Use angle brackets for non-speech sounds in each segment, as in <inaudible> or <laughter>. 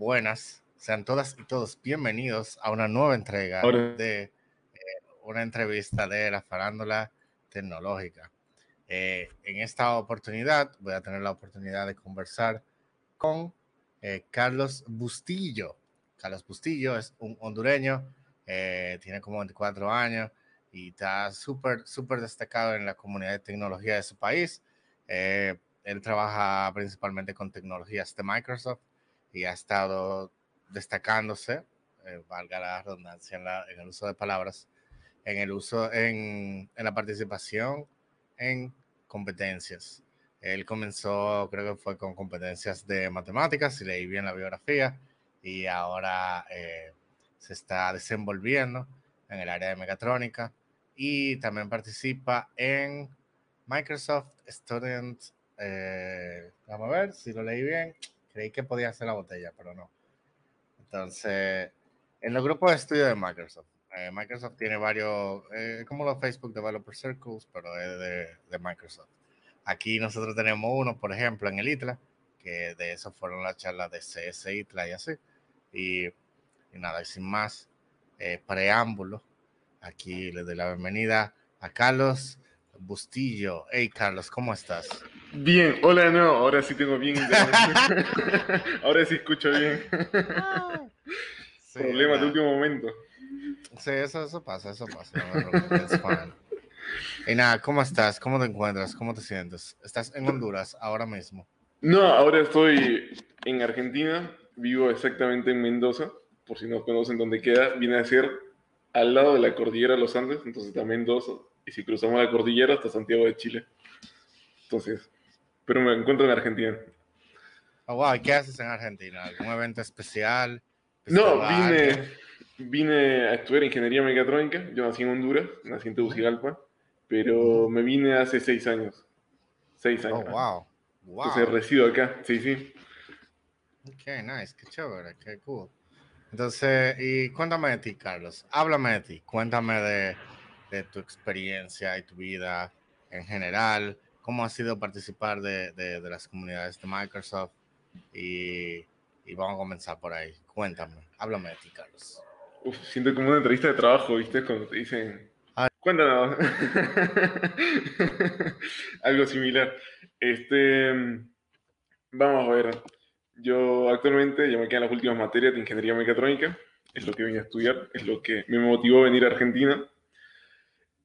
buenas. Sean todas y todos bienvenidos a una nueva entrega de eh, una entrevista de la farándula tecnológica. Eh, en esta oportunidad voy a tener la oportunidad de conversar con eh, Carlos Bustillo. Carlos Bustillo es un hondureño, tiene como 24 años y está súper, súper destacado en la comunidad de tecnología de su país. él trabaja principalmente con tecnologías de Microsoft y ha estado destacándose, eh, valga la redundancia en, el uso de palabras, en el uso, en, en, la participación en competencias. Él comenzó, creo que fue con competencias de matemáticas, si leí bien la biografía, y ahora eh, se está desenvolviendo en el área de mecatrónica y también participa en Microsoft Student, eh, vamos a ver si lo leí bien, Creí que podía hacer la botella, pero no. Entonces, en los grupos de estudio de Microsoft, eh, Microsoft tiene varios, eh, como los Facebook Developer Circles, pero es de, de, Microsoft. Aquí nosotros tenemos uno, por ejemplo, en el ITLA, que de eso fueron las charlas de CS ITLA y así. Y, y nada, sin más eh, preámbulo, aquí le doy la bienvenida a Carlos Bustillo. Hey, Carlos, ¿cómo estás? Bien, hola de nuevo. Ahora sí tengo bien <laughs> Ahora sí escucho bien. Problema de último momento. Sí, eso, eso pasa, eso pasa. y nada, ¿cómo estás? ¿Cómo te encuentras? ¿Cómo te sientes? ¿Estás en Honduras ahora mismo? No, ahora estoy en Argentina. Vivo exactamente en Mendoza. Por si no conocen dónde queda, viene a ser al lado de la cordillera de los Andes, entonces también Mendoza y si cruzamos la cordillera hasta Santiago de Chile. Entonces, pero me encuentro en Argentina. Oh, wow, ¿qué haces en Argentina? ¿Algún evento especial? No, vine, vine a estudiar ingeniería mecatrónica. Yo nací en Honduras, nací en Tegucigalpa, pero me vine hace seis años. Seis años. Oh, wow. wow. Entonces resido acá, sí, sí. Ok, nice, qué chévere, qué cool. Entonces, y cuéntame de ti, Carlos. Háblame de ti, cuéntame de de tu experiencia y tu vida en general, cómo ha sido participar de, de, las comunidades de Microsoft y, y, vamos a comenzar por ahí. Cuéntame, háblame de ti, Carlos. Uf, siento como una entrevista de trabajo, ¿viste? Cuando te dicen, ah. cuéntanos. <laughs> Algo similar. Este, vamos a ver. Yo actualmente, ya me quedan las últimas materias de ingeniería mecatrónica, es lo que vine a estudiar, es lo que me motivó a venir a Argentina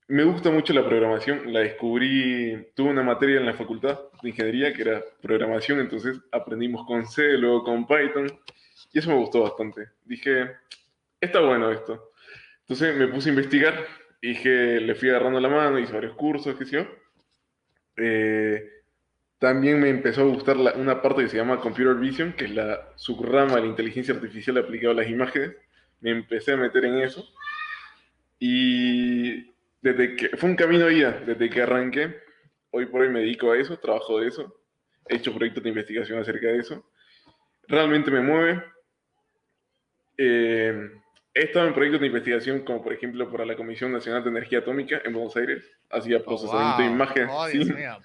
me gusta mucho la programación, la descubrí, tuve una materia en la facultad de ingeniería que era programación, entonces aprendimos con C, luego con Python, y eso me gustó bastante. Dije, está bueno esto. Entonces me puse a investigar, y dije, le fui agarrando la mano, hice varios cursos, qué sé yo. Eh, también me empezó a gustar una parte que se llama Computer Vision, que es la subrama de la inteligencia artificial aplicada a las imágenes. Me empecé a meter en eso. Y desde que fue un camino de ida, desde que arranqué. Hoy por hoy me dedico a eso, trabajo de eso, he hecho proyectos de investigación acerca de eso. Realmente me mueve. Eh, he estado en proyectos de investigación como por ejemplo para la Comisión Nacional de Energía Atómica en Buenos Aires. Hacía oh, procesamiento de imágenes. Oh, Dios mío,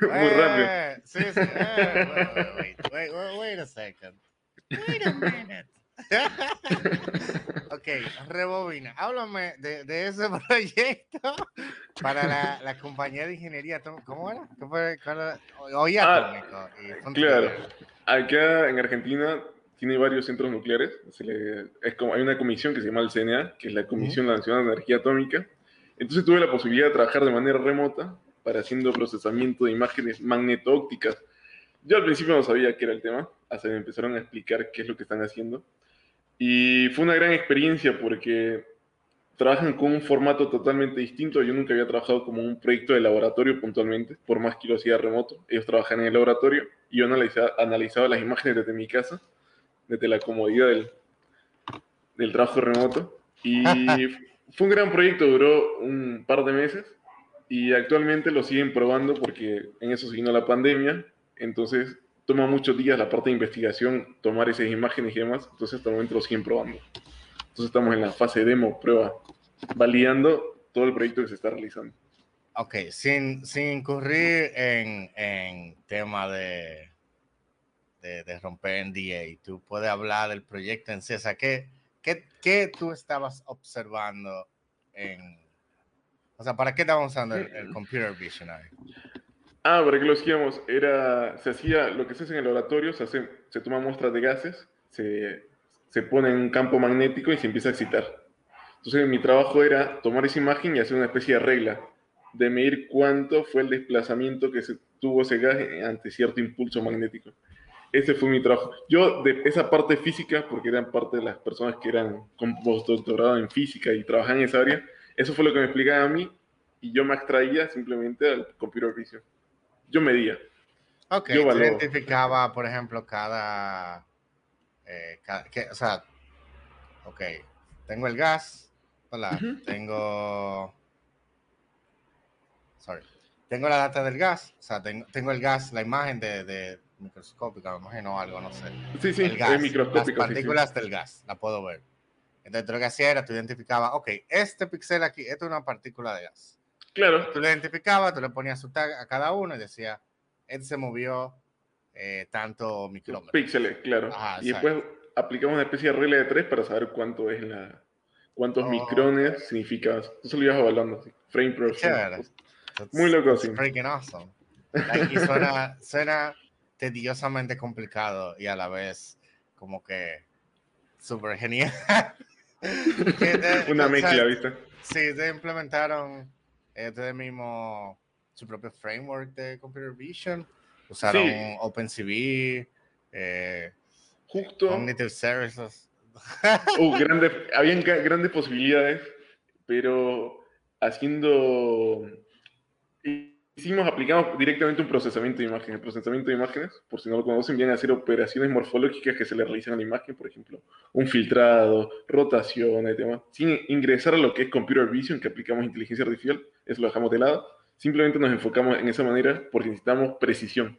Muy rápido. Sí, sí. Wait, wait, wait, wait a second. Wait a minute. <laughs> ok, rebobina. Háblame de, de, ese <laughs> proyecto para la, la, compañía de ingeniería. ¿Cómo era? ¿Cómo fue? Hoy ah, Claro. Acá en Argentina tiene varios centros nucleares. es como, hay una comisión que se llama el CNA, que es la Comisión Nacional de Energía Atómica. Entonces tuve la posibilidad de trabajar de manera remota para haciendo procesamiento de imágenes magneto-ópticas. Yo al principio no sabía qué era el tema, hasta me empezaron a explicar qué es lo que están haciendo. Y fue una gran experiencia porque trabajan con un formato totalmente distinto. Yo nunca había trabajado como un proyecto de laboratorio puntualmente, por más que lo hacía remoto. Ellos trabajan en el laboratorio y yo analizaba, analizaba las imágenes desde mi casa, desde la comodidad del, del trabajo remoto. Y <laughs> fue un gran proyecto, duró un par de meses y actualmente lo siguen probando porque en eso vino la pandemia. Entonces toma muchos días la parte de investigación, tomar esas imágenes y demás, entonces hasta el momento lo siguen probando. Entonces estamos en la fase demo, prueba, validando todo el proyecto que se está realizando. Ok, sin, sin incurrir en, en tema de, de, romper NDA. Tú puedes hablar del proyecto en. O sea, ¿qué, qué, tú estabas observando en... O sea, ¿para qué estábamos usando el, Computer Vision ahí? Ah, para que lo hacíamos, era, se hacía, lo que se hace en el laboratorio, se, hace, se toma muestras de gases, se, se pone en un campo magnético y se empieza a excitar. Entonces mi trabajo era tomar esa imagen y hacer una especie de regla de medir cuánto fue el desplazamiento que se tuvo ese gas ante cierto impulso magnético. Ese fue mi trabajo. Yo, de esa parte física, porque eran parte de las personas que eran con postdoctorado en física y trabajaban en esa área, eso fue lo que me explicaban a mí y yo me extraía simplemente al computer vision. Yo medía. Ok, yo identificaba, por ejemplo, cada, eh, o sea, ok, tengo el gas, hola, tengo sorry. Tengo la data del gas, o sea, tengo, tengo el gas, la imagen de, de microscópica, me imagino algo, no sé. Sí, sí, el gas, Las partículas del gas, la puedo ver. Entonces, lo que hacía era, tú identificabas, ok, este píxel aquí, esto es una partícula de gas. Claro. Tú lo identificabas, tú le ponías su tag a cada uno y decía, este se movió eh, tanto micrómetros. Píxeles, claro. y después aplicamos una especie de regla de tres para saber cuánto es la, cuántos oh, micrones significa. Eso lo ibas evaluando, frame per frame. Muy loco, sí. Freaking awesome. <laughs> Aquí suena, suena tediosamente complicado y a la vez como que súper genial. <laughs> <laughs> Una mezcla, ¿viste? Sí, ustedes implementaron ustedes mismos su propio framework de Computer Vision. Usaron OpenCV, eh, Justo. Cognitive Services. <laughs> uh, habían grandes posibilidades, pero haciendo hicimos, aplicamos directamente un procesamiento de imágenes. El procesamiento de imágenes, por si no lo conocen, viene a hacer operaciones morfológicas que se le realizan a la imagen, por ejemplo, un filtrado, rotaciones, demás, sin ingresar a lo que es computer vision, que aplicamos inteligencia artificial, eso lo dejamos de lado. Simplemente nos enfocamos en esa manera porque necesitamos precisión.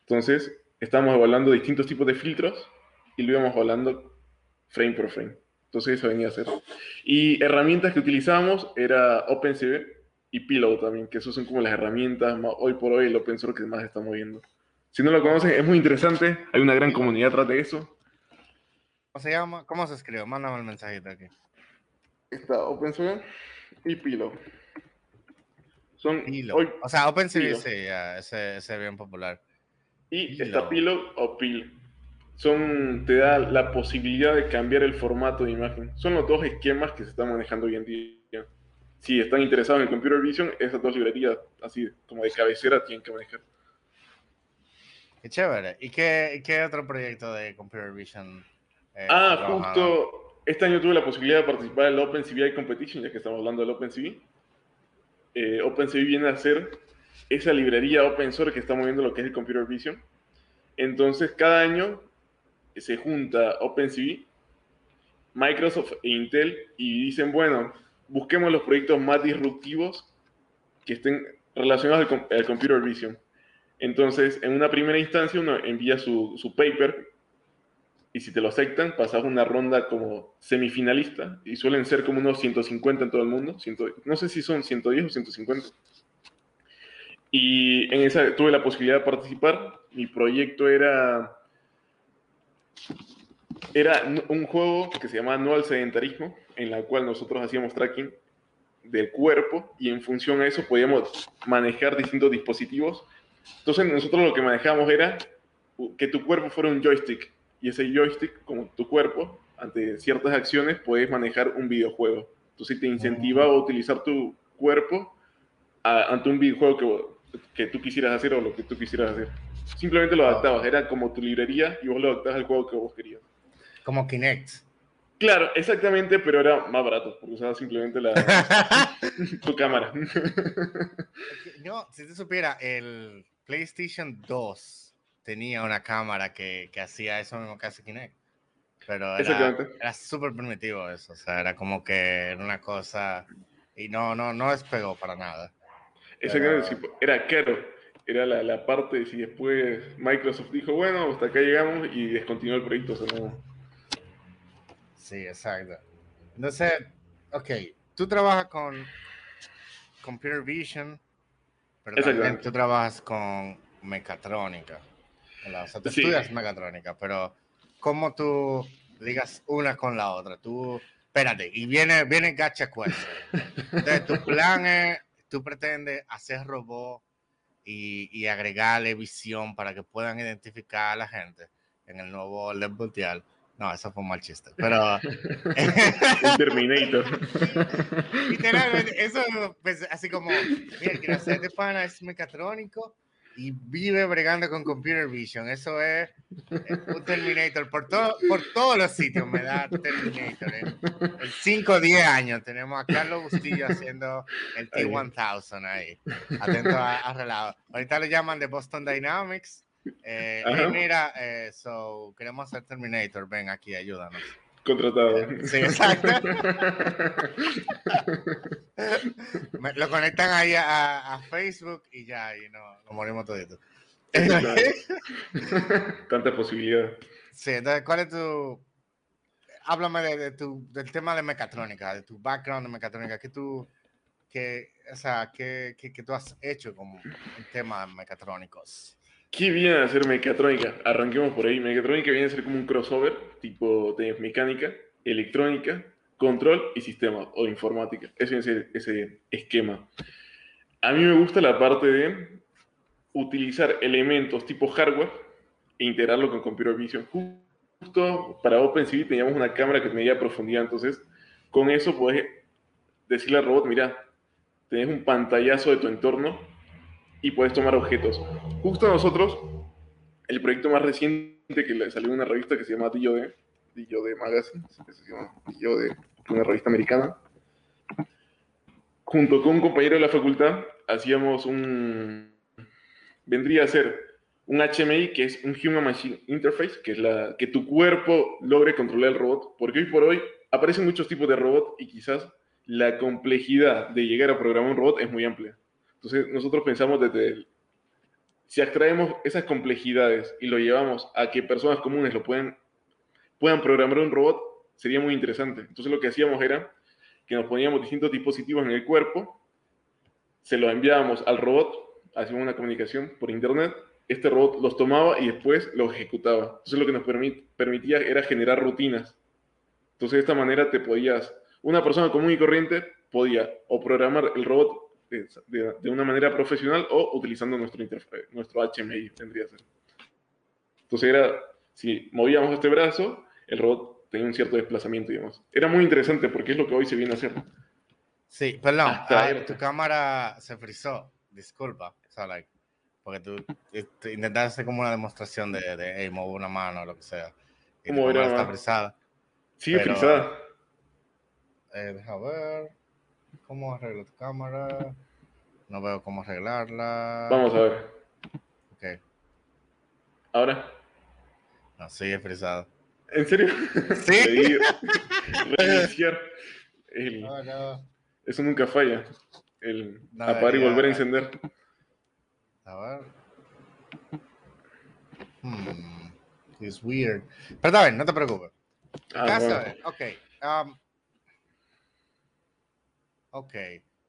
Entonces, estamos evaluando distintos tipos de filtros y lo íbamos evaluando frame por frame. Entonces, eso venía a ser. Y herramientas que utilizábamos era OpenCV, y Pillow también, que esos son como las herramientas hoy por hoy el open source que más está moviendo. Si no lo conocen, es muy interesante, hay una gran comunidad atrás de eso. ¿Cómo se llama? ¿Cómo se escribe? Mándame el mensajito aquí. Está OpenSea y Pillow. Son Hoy, o sea, OpenSea sí, ese, es bien popular. Y está Pillow o Pill. Son, te da la posibilidad de cambiar el formato de imagen. Son los dos esquemas que se están manejando hoy en día si están interesados en Computer Vision, esas dos librerías, así como de cabecera, tienen que manejar. Qué chévere. ¿Y qué, qué otro proyecto de Computer Vision? Eh, ah, justo este año tuve la posibilidad de participar en la OpenCV Competition, ya que estamos hablando del OpenCV. Eh, OpenCV viene a ser esa librería open source que está moviendo lo que es el Computer Vision. Entonces, cada año se junta OpenCV, Microsoft e Intel y dicen, bueno, busquemos los proyectos más disruptivos que estén relacionados al, computer vision. Entonces, en una primera instancia, uno envía su, paper y si te lo aceptan, pasas una ronda como semifinalista y suelen ser como unos 150 en todo el mundo. no sé si son 110 o 150. Y en esa tuve la posibilidad de participar. Mi proyecto era, era un juego que se llama No al Sedentarismo en la cual nosotros hacíamos tracking del cuerpo y en función a eso podíamos manejar distintos dispositivos. Entonces nosotros lo que manejábamos era que tu cuerpo fuera un joystick y ese joystick, como tu cuerpo, ante ciertas acciones puedes manejar un videojuego. Entonces te incentivaba a utilizar tu cuerpo ante un videojuego que, que tú quisieras hacer o lo que tú quisieras hacer. Simplemente lo adaptabas, era como tu librería y vos lo adaptabas al juego que vos querías. Como Kinect. Claro, exactamente, pero era más barato, porque usaba simplemente la, <laughs> tu cámara. No, si te supiera, el PlayStation 2 tenía una cámara que, que hacía eso mismo que hace Kinect. Pero era, era súper primitivo eso, o sea, era como que era una cosa y no, no, no despegó para nada. Exactamente, era caro, era la, la parte, si después Microsoft dijo, bueno, hasta acá llegamos y descontinuó el proyecto, o sea, no, Sí, exacto. Entonces, ok, tú trabajas con Computer Vision, pero también tú trabajas con mecatrónica. O sea, tú estudias mecatrónica, pero ¿cómo tú digas una con la otra? Tú, espérate, y viene, viene gacha question. Entonces, tu plan es, tú pretendes hacer robot y, y, agregarle visión para que puedan identificar a la gente en el nuevo orden mundial. No, eso fue un mal chiste. <laughs> Pero. Terminator. <laughs> Literalmente, eso, pues, así como, mira, quiero hacer de pana es mecatrónico y vive bregando con computer vision. Eso es eh, un Terminator. Por, todo, por todos los sitios me da Terminator. En, 5 o 10 años tenemos a Carlos Bustillo haciendo el T-1000 ahí. Atento a, a relajo. Ahorita le llaman de Boston Dynamics eh, mira, eh, so, queremos hacer Terminator, ven aquí, ayúdanos. Contratado. Eh, sí, exacto. <laughs> lo conectan ahí a, Facebook y ya, y no, nos morimos toditos. <laughs> Tanta posibilidad. Sí, entonces, ¿cuál es tu... Háblame de, tu, del tema de mecatrónica, de tu background de mecatrónica, que tú, que, o sea, que, que, que tú has hecho como un tema mecatrónicos. ¿Qué viene a ser mecatrónica? Arranquemos por ahí. Mecatrónica viene a ser como un crossover, tipo de mecánica, electrónica, control y sistema o informática. Ese es ese esquema. A mí me gusta la parte de utilizar elementos tipo hardware e integrarlo con computer vision. Justo para OpenCV teníamos una cámara que medía profundidad, entonces con eso puedes decirle al robot, mira, tenés un pantallazo de tu entorno y puedes tomar objetos. Justo nosotros, el proyecto más reciente que le salió en una revista que se llama DOD, DOD Magazine, se llama una revista americana, junto con un compañero de la facultad, hacíamos un, vendría a ser un HMI, que es un Human Machine Interface, que es la que tu cuerpo logre controlar el robot, porque hoy por hoy aparecen muchos tipos de robot y quizás la complejidad de llegar a programar un robot es muy amplia. Entonces, nosotros pensamos desde el, si extraemos esas complejidades y lo llevamos a que personas comunes lo puedan, puedan programar un robot, sería muy interesante. Entonces, lo que hacíamos era que nos poníamos distintos dispositivos en el cuerpo, se los enviábamos al robot, hacíamos una comunicación por internet, este robot los tomaba y después los ejecutaba. Entonces, lo que nos permitía era generar rutinas. Entonces, de esta manera te podías, una persona común y corriente podía o programar el robot de, una manera profesional o utilizando nuestro, nuestro HMI, tendría que ser. Entonces era, si movíamos este brazo, el robot tenía un cierto desplazamiento, digamos. Era muy interesante porque es lo que hoy se viene a hacer. Sí, perdón, tu cámara se frizó, disculpa, porque tú este, intentaste como una demostración de, de hey, mover una mano o lo que sea. Y ¿Cómo era? Está frisada. Sí, frisada. Eh, deja ver. ¿Cómo arreglo tu cámara? No veo cómo arreglarla. Vamos a ver. Ok. ¿Ahora? No, sigue frisado. ¿En serio? Sí. <laughs> <laughs> Reiniciar. no, no. Eso nunca falla. El apagar y volver a encender. A ver. Hmm. Es weird. Pero está no te preocupes. Ah, bueno. Ok. Um, Ok.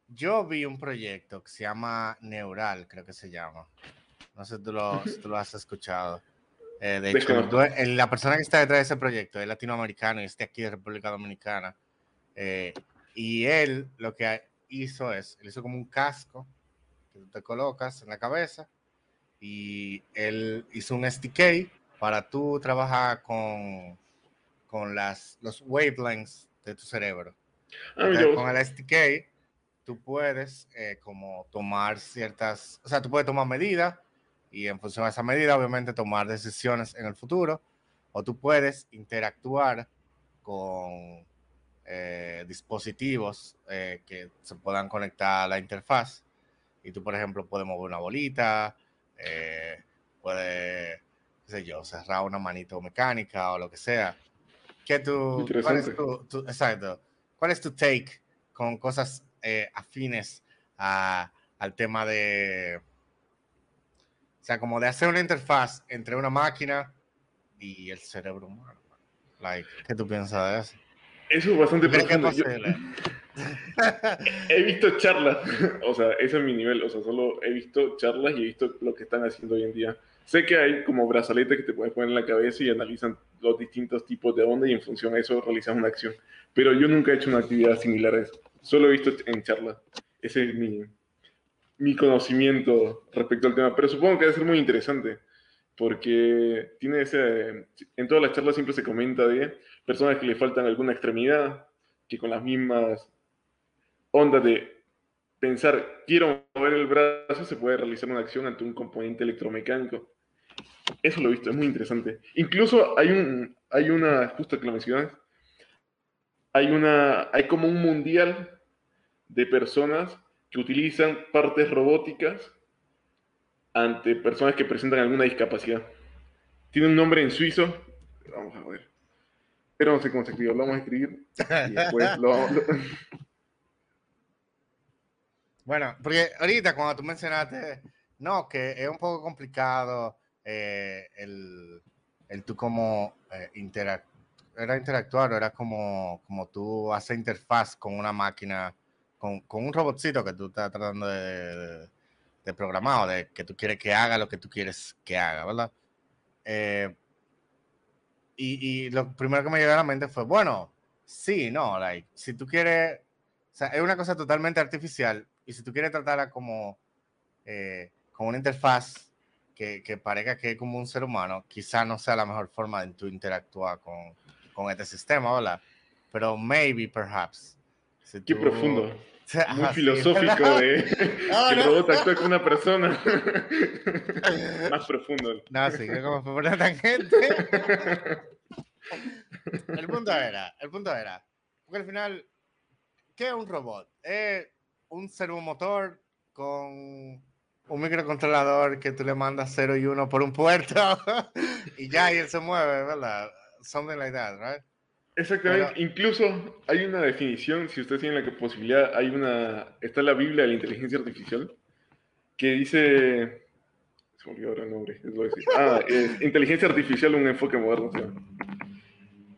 Yo vi un proyecto que se llama Neural, creo que se llama. No sé si tú lo, tú lo has escuchado. Eh, de hecho, la persona que está detrás de ese proyecto es latinoamericano y está aquí de República Dominicana. Eh, y él lo que hizo es, él hizo como un casco que tú te colocas en la cabeza y él hizo un SDK para tú trabajar con, con las, los wavelengths de tu cerebro. Con el SDK, tú puedes eh, como tomar ciertas, o sea, tú puedes tomar medidas y en función de esa medida, obviamente, tomar decisiones en el futuro, o tú puedes interactuar con eh, dispositivos eh, que se puedan conectar a la interfaz. Y tú, por ejemplo, puedes mover una bolita, puedes, qué sé yo, cerrar una manito mecánica o lo que sea. ¿Qué tú, cuál es tu, exacto, ¿Cuál es tu take con cosas eh, afines al tema de, o sea, como de hacer una interfaz entre una máquina y el cerebro humano? Like, ¿Qué tú piensas de eso? Eso es bastante profundo. <laughs> he visto charlas, <laughs> o sea, ese es mi nivel, o sea, solo he visto charlas y he visto lo que están haciendo hoy en día. Sé que hay como brazaletes que te puedes poner en la cabeza y analizan los distintos tipos de onda y en función a eso realizas una acción. Pero yo nunca he hecho una actividad similar a eso. Solo he visto en charlas. Ese es mi, mi conocimiento respecto al tema. Pero supongo que debe ser muy interesante porque tiene ese... En todas las charlas siempre se comenta de personas que le faltan alguna extremidad, que con las mismas ondas de pensar, quiero mover el brazo, se puede realizar una acción ante un componente electromecánico. Eso lo he visto, es muy interesante. Incluso hay, un, hay una, justo que lo mencionas, hay, una, hay como un mundial de personas que utilizan partes robóticas ante personas que presentan alguna discapacidad. Tiene un nombre en suizo, vamos a ver, pero no sé cómo se escribe, lo vamos a escribir y después lo, <laughs> Bueno, porque ahorita cuando tú mencionaste, no, que es un poco complicado eh, el, el, tú como eh, era interactuar, era como, como tú hacer interfaz con una máquina, con, con un robotcito que tú estás tratando de, de, programar o de que tú quieres que haga lo que tú quieres que haga, ¿verdad? Eh, y, y, lo primero que me llegó a la mente fue, bueno, sí, no, like, si tú quieres, o sea, es una cosa totalmente artificial, y si tú quieres tratarla como, eh, como una interfaz que, que, parezca que es como un ser humano, quizá no sea la mejor forma de tú interactuar con, con este sistema, ¿verdad? Pero maybe, perhaps. Qué profundo. Muy filosófico de <laughs> <laughs> que el robot actúa como una persona. <laughs> Más profundo. No, sí, que como fue por una tangente. el punto era, el punto era, porque al final, ¿qué es un robot? Es un servomotor con un microcontrolador que tú le mandas 0 y 1 por un puerto y ya, y él se mueve, ¿verdad? Something like that, right? Exactamente. Incluso hay una definición, si ustedes tienen la posibilidad, hay una, está la Biblia de la inteligencia artificial, que dice, se olvidó ahora el nombre, es lo decir. Ah, es inteligencia artificial, un enfoque moderno.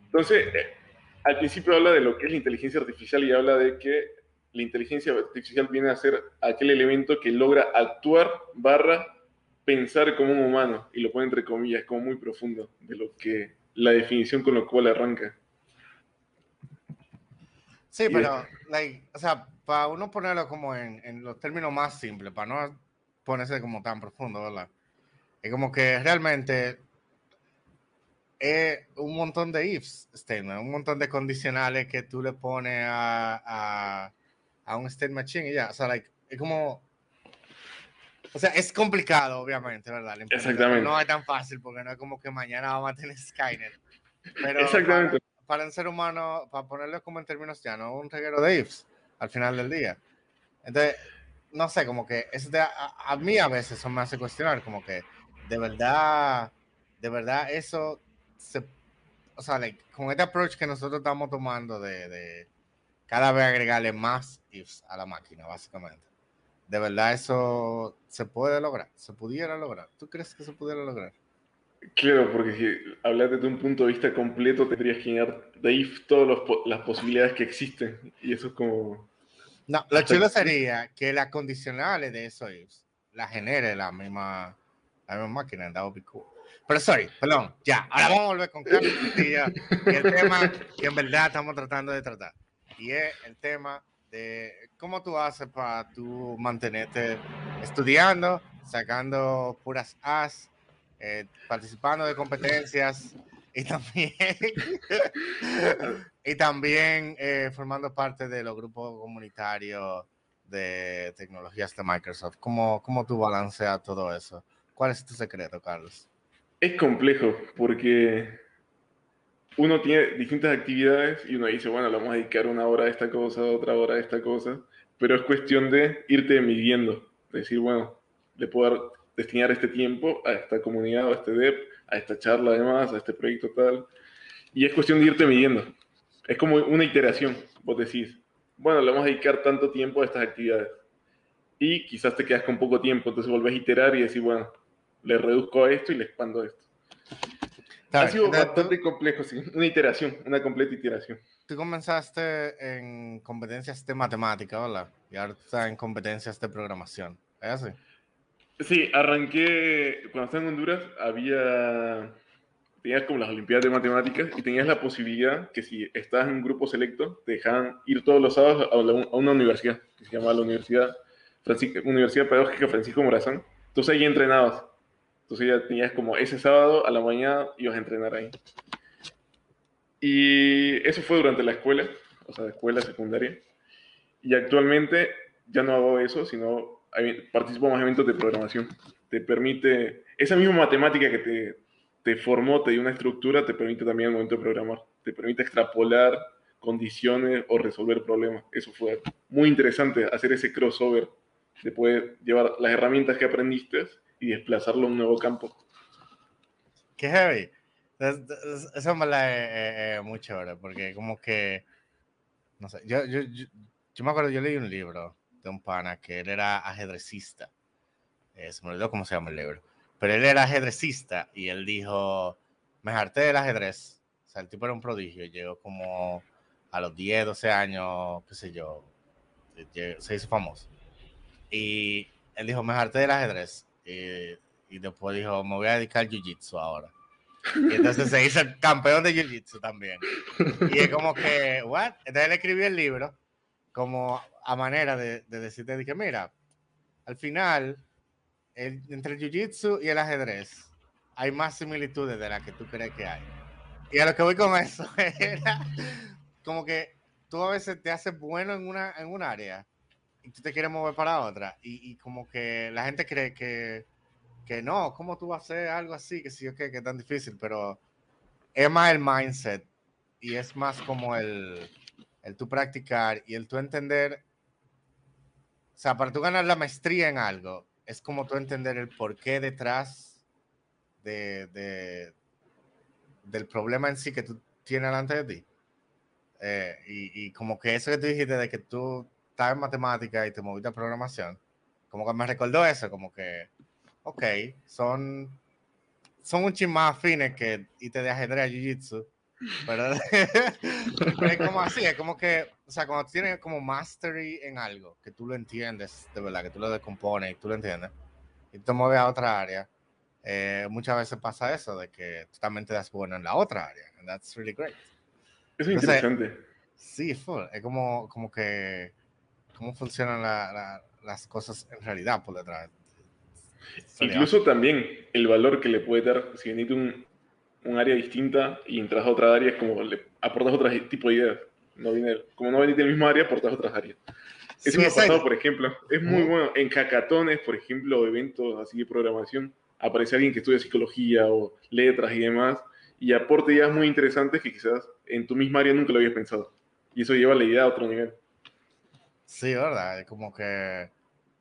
Entonces, eh, al principio habla de lo que es la inteligencia artificial y habla de que la inteligencia artificial viene a ser aquel elemento que logra actuar barra pensar como un humano, y lo pone entre comillas, como muy profundo, de lo que la definición con lo cual arranca. Sí, pero, o sea, para uno ponerlo como en, en, los términos más simples, para no ponerse como tan profundo, ¿verdad? Es como que realmente es un montón de ifs statement, un montón de condicionales que tú le pones a a un state machine y ya. O sea, like, es como. O sea, es complicado, obviamente, ¿verdad? Exactamente. No es tan fácil porque no es como que mañana vamos a tener Skynet. Pero Exactamente. Para, un ser humano, para ponerlo como en términos ya, no un reguero de ifs al final del día. Entonces, no sé, como que es de, a, mí a veces eso me hace cuestionar, como que de verdad, de verdad eso se, o sea, like, con este approach que nosotros estamos tomando de, de cada vez agregarle más ifs a la máquina, básicamente. ¿De verdad eso se puede lograr? ¿Se pudiera lograr? ¿Tú crees que se pudiera lograr? Claro, porque si hablas desde un punto de vista completo, tendrías que llenar de if todas las posibilidades que existen. Y eso es como... No, lo chulo sería que las condicionales de esos ifs la genere la misma, la misma máquina. That would be cool. Pero sorry, perdón, ya. Ahora vamos a volver con Carlos y el tema que en verdad estamos tratando de tratar y es el tema de cómo tú haces para tú mantenerte estudiando, sacando puras As, eh, participando de competencias y también, <laughs> y también eh, formando parte de los grupos comunitarios de tecnologías de Microsoft. ¿Cómo, ¿Cómo tú balanceas todo eso? ¿Cuál es tu secreto, Carlos? Es complejo porque uno tiene distintas actividades y uno dice, bueno, le vamos a dedicar una hora a esta cosa, otra hora a esta cosa, pero es cuestión de irte midiendo, decir, bueno, de poder destinar este tiempo a esta comunidad, a este DEP, a esta charla además, a este proyecto tal, y es cuestión de irte midiendo. Es como una iteración, vos decís, bueno, le vamos a dedicar tanto tiempo a estas actividades. Y quizás te quedas con poco tiempo, entonces volvés a iterar y decís, bueno, le reduzco a esto y le expando a esto ha sido bastante complejo, sí. Una iteración, una completa iteración. Tú comenzaste en competencias de matemática, ¿verdad? Y ahora estás en competencias de programación. ¿Es así? Sí, arranqué, cuando estaba en Honduras, había, tenías como las Olimpiadas de Matemáticas y tenías la posibilidad que si estabas en un grupo selecto, te dejaban ir todos los sábados a, una universidad, que se llama la Universidad, Universidad Pedagógica Francisco Morazán. Entonces ahí entrenabas. Entonces ya tenías como ese sábado a la mañana ibas a entrenar ahí. Y eso fue durante la escuela, o sea, escuela secundaria. Y actualmente ya no hago eso, sino participo más eventos de programación. Te permite, esa misma matemática que te, te formó, te dio una estructura, te permite también al momento de programar. Te permite extrapolar condiciones o resolver problemas. Eso fue muy interesante, hacer ese crossover de poder llevar las herramientas que aprendiste y desplazarlo a un nuevo campo. Qué heavy. Eso me la es muy chévere, porque como que, no sé, yo, yo, yo, yo me acuerdo, yo leí un libro de un pana que él era ajedrecista. Eh, se me olvidó cómo se llama el libro. Pero él era ajedrecista y él dijo, me harté del ajedrez. O sea, el tipo era un prodigio. Llegó como a los 10, 12 años, qué sé yo, se hizo famoso. Y él dijo, me harté del ajedrez. Y, y después dijo, me voy a dedicar al jiu-jitsu ahora. Y entonces se hizo campeón de jiu-jitsu también. Y es como que, ¿what? Entonces él escribió el libro como a manera de, de decirte que, mira, al final, entre el jiu-jitsu y el ajedrez, hay más similitudes de las que tú crees que hay. Y a lo que voy con eso <laughs> era como que tú a veces te haces bueno en una en un área y tú te quieres mover para otra y, y como que la gente cree que, que no, ¿cómo tú vas a hacer algo así? Que sí, que es tan difícil, pero es más el mindset y es más como el, el tú practicar y el tú entender, o sea, para tú ganar la maestría en algo, es como tú entender el porqué detrás de, de del problema en sí que tú tienes delante de ti. Eh, y, y, como que eso que tú dijiste de que tú estás en matemática y te moviste a programación, como que me recordó eso, como que, ok, son, son un chin más afines que te de ajedrez a jiu-jitsu, <laughs> pero, es como así, es como que, o sea, cuando tienes como mastery en algo, que tú lo entiendes, de verdad, que tú lo descompones y tú lo entiendes, y te mueves a otra área, eh, muchas veces pasa eso, de que tú también te das bueno en la otra área. And that's really great. Eso es interesante. Sí, es como, como que, cómo funcionan las cosas en realidad por detrás. Incluso también el valor que le puede dar, si necesito un, un área distinta y entras a otra área es como le aportas otro tipo de ideas. No viene, como no venís del mismo área, aportas otras áreas. Eso me ha pasado, por ejemplo. Es muy bueno. En hackatones, por ejemplo, eventos así de programación, aparece alguien que estudia psicología o letras y demás, y aporta ideas muy interesantes que quizás en tu misma área nunca lo habías pensado. Y eso lleva la idea a otro nivel. Sí, verdad. Como que,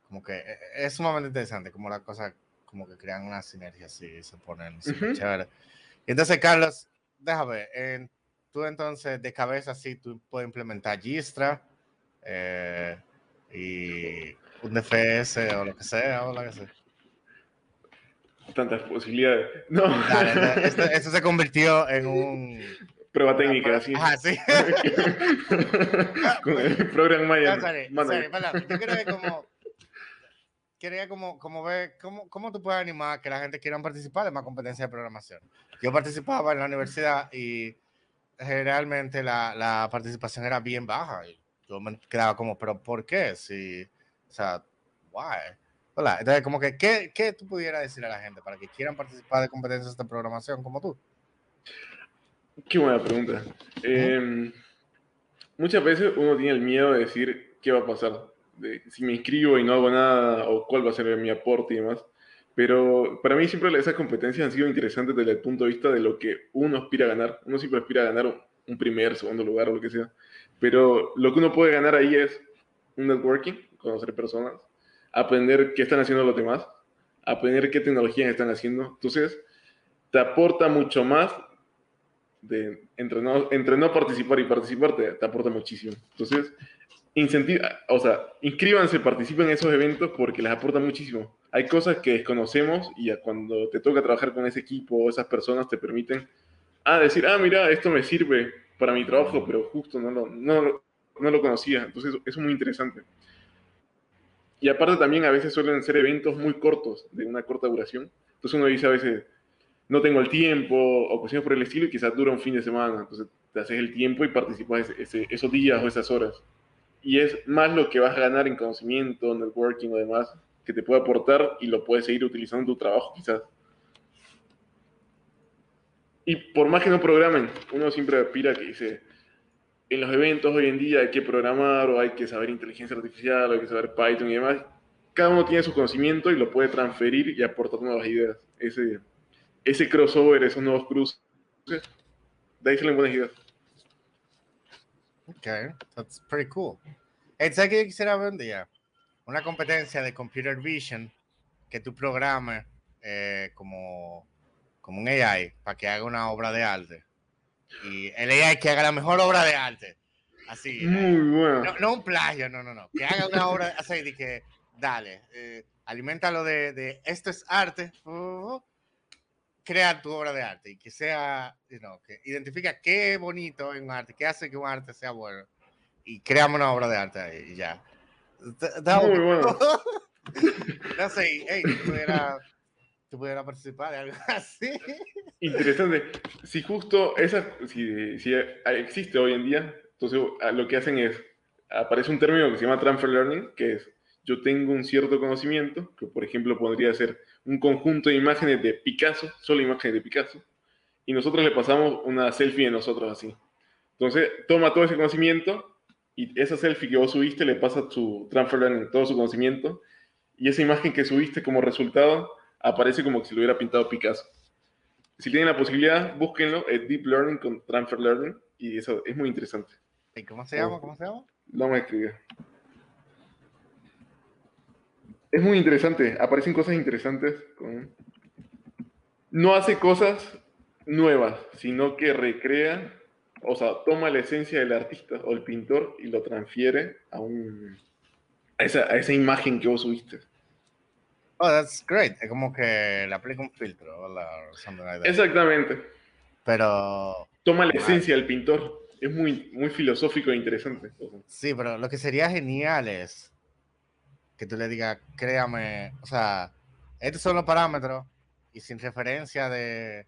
como que e, e, es sumamente interesante, como las cosas como que crean una sinergia así, se ponen uh chévere. Entonces, Carlos, déjame, en, tú entonces de cabeza sí, tú puedes implementar Gistra eh, y un DFS o lo que sea, o lo que sea. Tantas posibilidades. No. <laughs> esto, se convirtió en un... Prueba técnica, así. Ah, sí. <laughs> Con el Program Maya. No, sorry, Yo creo que como quería como, como ver cómo, cómo tú puedes animar a que la gente quiera participar de más competencia de programación. Yo participaba en la universidad y generalmente la, la participación era bien baja. Y yo me quedaba como, pero ¿por qué? Si, o sea, why? Hola, entonces como que, ¿qué, ¿qué tú pudieras decir a la gente para que quieran participar de competencias de programación como tú? Qué buena pregunta. Em, muchas veces uno tiene el miedo de decir qué va a pasar de si me inscribo y no hago nada o cuál va a ser mi aporte y demás. Pero para mí siempre esas competencias han sido interesantes desde el punto de vista de lo que uno aspira a ganar. Uno siempre aspira a ganar un primer, segundo lugar o lo que sea. Pero lo que uno puede ganar ahí es un networking, conocer personas, aprender qué están haciendo los demás, aprender qué tecnologías están haciendo. Entonces, te aporta mucho más de entre no, entre no participar y participar, te, te aporta muchísimo. Entonces, incentiva, o sea, inscríbanse, participen en esos eventos porque les aporta muchísimo. Hay cosas que desconocemos y cuando te toca trabajar con ese equipo o esas personas te permiten ah, decir, ah, mira, esto me sirve para mi trabajo, pero justo no lo, no, no lo conocía. Entonces, eso es muy interesante. Y aparte también a veces suelen ser eventos muy cortos, de una corta duración. Entonces uno dice a veces, no tengo el tiempo o cuestiones por el estilo y quizás dura un fin de semana. Entonces te haces el tiempo y participas esos días o esas horas. Y es más lo que vas a ganar en conocimiento, networking o demás, que te puede aportar y lo puedes seguir utilizando en tu trabajo quizás. Y por más que no programen, uno siempre aspira que dice, en los eventos hoy en día hay que programar o hay que saber inteligencia artificial o hay que saber Python y demás. Cada uno tiene su conocimiento y lo puede transferir y aportar nuevas ideas. Ese, ese crossover, esos nuevos cruces, de ahí salen buenas ideas. Ok, that's pretty cool. Es que yo quisiera ver un día una competencia de computer vision que tú programes eh, como como un AI para que haga una obra de arte. Y el AI que haga la mejor obra de arte. Así. Muy bueno. No, un plagio, no, no, no. Que haga una obra <laughs> así de que, dale, eh, alimentalo de, de, esto es arte, uh, crea tu obra de arte y que sea, you que identifica qué bonito en un arte, qué hace que un arte sea bueno y creamos una obra de arte ahí y ya. Muy bueno. <laughs> <laughs> no sé, hey, tú pudieras participar de algo <laughs> así. Interesante. Si justo esa, si, si existe hoy en día, entonces lo que hacen es, aparece un término que se llama transfer learning, que es, yo tengo un cierto conocimiento, que por ejemplo podría ser un conjunto de imágenes de Picasso, solo imágenes de Picasso, y nosotros le pasamos una selfie de nosotros así. Entonces, toma todo ese conocimiento y esa selfie que vos subiste le pasa su transfer learning, todo su conocimiento, y esa imagen que subiste como resultado aparece como si lo hubiera pintado Picasso. Si tienen la posibilidad, búsquenlo, es Deep Learning con Transfer Learning, y eso es muy interesante. ¿Y cómo se llama? ¿Cómo se llama? No me escribe. Es muy interesante, aparecen cosas interesantes. No hace cosas nuevas, sino que recrea, o sea, toma la esencia del artista o el pintor y lo transfiere a, un, a, esa, a esa imagen que vos subiste. Oh, that's great. Es como que le aplica un filtro, Exactamente. Pero. Toma la esencia del pintor. Es muy, muy filosófico e interesante. Sí, pero lo que sería genial es que tú le digas, créame, o sea, estos son los parámetros y sin referencia de,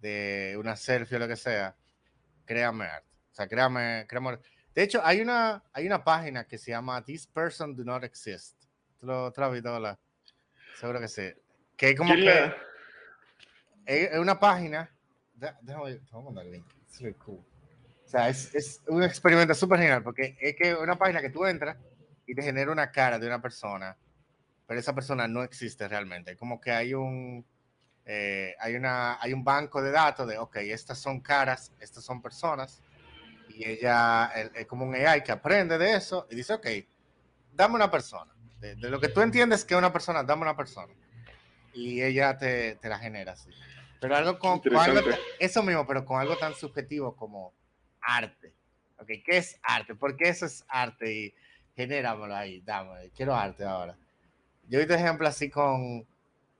de una selfie o lo que sea, créame arte. O sea, créame, créame. De hecho, hay una, hay una página que se llama This Person Do Not Exist. ¿Tú lo, tú lo has visto, la? Seguro que sí. Que como que es una página. Déjame, mandar el link. Es really cool. O sea, es, es un experimento súper genial porque es que una página que tú entras y te genera una cara de una persona, pero esa persona no existe realmente. Como que hay un, eh, hay, una, hay un banco de datos de, ok, estas son caras, estas son personas, y ella es como un AI que aprende de eso y dice, ok, dame una persona de, lo que tú entiendes que una persona, dame una persona. Y ella te, te la genera así. Pero algo con, eso mismo, pero con algo tan subjetivo como arte. Okay, ¿Qué es arte? Porque eso es arte y genéramelo ahí, dame, quiero arte ahora. Yo he visto ejemplos así con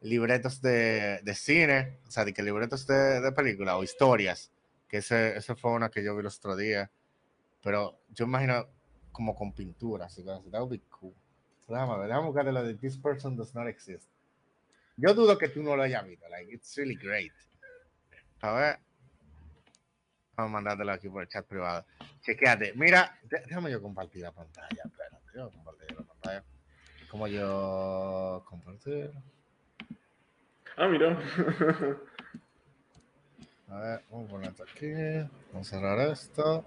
libretos de, de, cine, o sea, de que libretos de, de película o historias, que ese, ese fue una que yo vi el otro día, pero yo imagino como con pintura, así que that would be cool. Déjame ver, déjame buscarle lo de This person does not exist. Yo dudo que tú no lo hayas visto. Like, it's really great. A ver. Vamos a mandártelo aquí por el chat privado. Chequeate. Mira, déjame yo compartir la pantalla. Compartir la pantalla. Como yo compartir. Ah, mira. <laughs> a ver, vamos a poner esto aquí. Vamos a cerrar esto.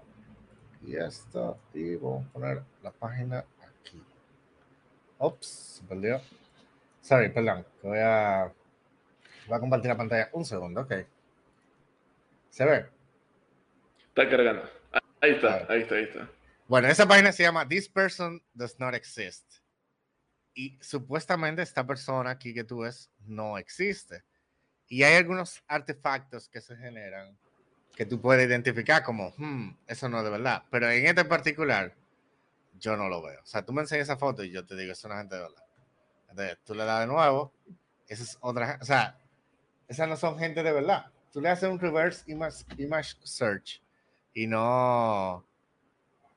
Y esto. Y vamos a poner la página Ops, perdió. Sorry, perdón. Voy a, voy a compartir la pantalla. Un segundo, ok. ¿Se ve? Está cargando. Ahí está, ahí está, ahí está. Bueno, esa página se llama This Person Does Not Exist. Y supuestamente esta persona aquí que tú ves no existe. Y hay algunos artefactos que se generan que tú puedes identificar como, hmm, eso no es de verdad. Pero en este particular, yo no lo veo. O sea, tú me enseñas esa foto y yo te digo, es una gente de verdad. Entonces, tú le das de nuevo, esa es otra, o sea, esas no son gente de verdad. Tú le haces un reverse image, image search y no...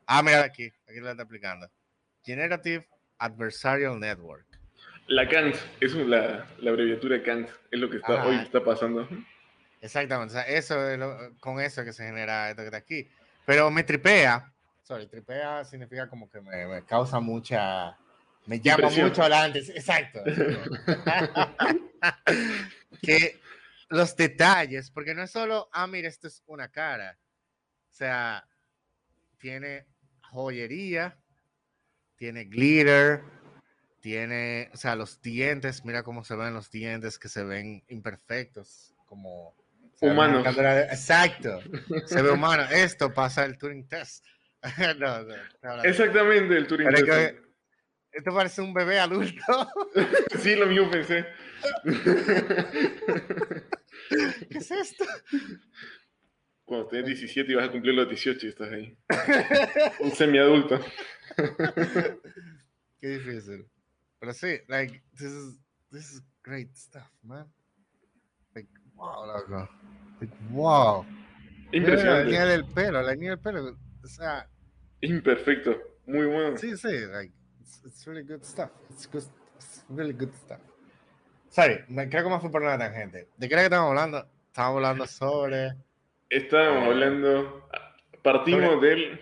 Ah, mira aquí, aquí lo está explicando. Generative Adversarial Network. La eso es la, la abreviatura Kant, es lo que está, hoy está pasando. Exactamente, eso con eso que se genera esto que está aquí. Pero me tripea, sorry, tripea significa como que me, causa mucha, me llama mucho adelante, exacto. <laughs> que los detalles, porque no es solo, ah, mira, esto es una cara. O sea, tiene joyería, tiene glitter, tiene, o sea, los dientes, mira cómo se ven los dientes que se ven imperfectos, como humanos. Exacto, se ve <laughs> humano. Esto pasa el Turing Test. <laughs> Exactamente, el Turing Test. esto parece un bebé adulto. <laughs> sí, lo mismo pensé. ¿Qué es esto? Cuando tenés 17 y vas a cumplir los 18 y estás ahí. <laughs> un semiadulto. <laughs> Qué difícil. Pero sí, like, this is, this is great stuff, man. Like, wow, loco. Like, wow. Impresionante. La línea del pelo, la línea del pelo. O sea. Imperfecto. Muy bueno. Sí, sí, like, it's, it's really good stuff. It's, good, it's really good stuff. Sorry, me, creo que me fui por una tangente. ¿De qué era que estábamos hablando? Estábamos hablando sobre. Estábamos eh, hablando. Partimos del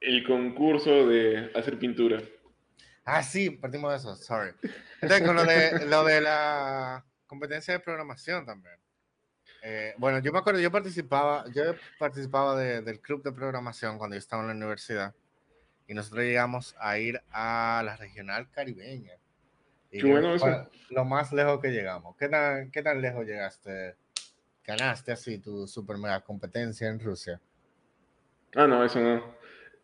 el concurso de hacer pintura. Ah, sí, partimos de eso, sorry. Entonces, con lo de, lo de la competencia de programación también. Eh, bueno, yo me acuerdo, yo participaba, yo participaba del club de programación cuando yo estaba en la universidad y nosotros llegamos a ir a la regional caribeña. Qué bueno eso. Lo más lejos que llegamos. ¿Qué tan, ¿Qué tan lejos llegaste? ¿Ganaste así tu super mega competencia en Rusia? Ah, no, eso no.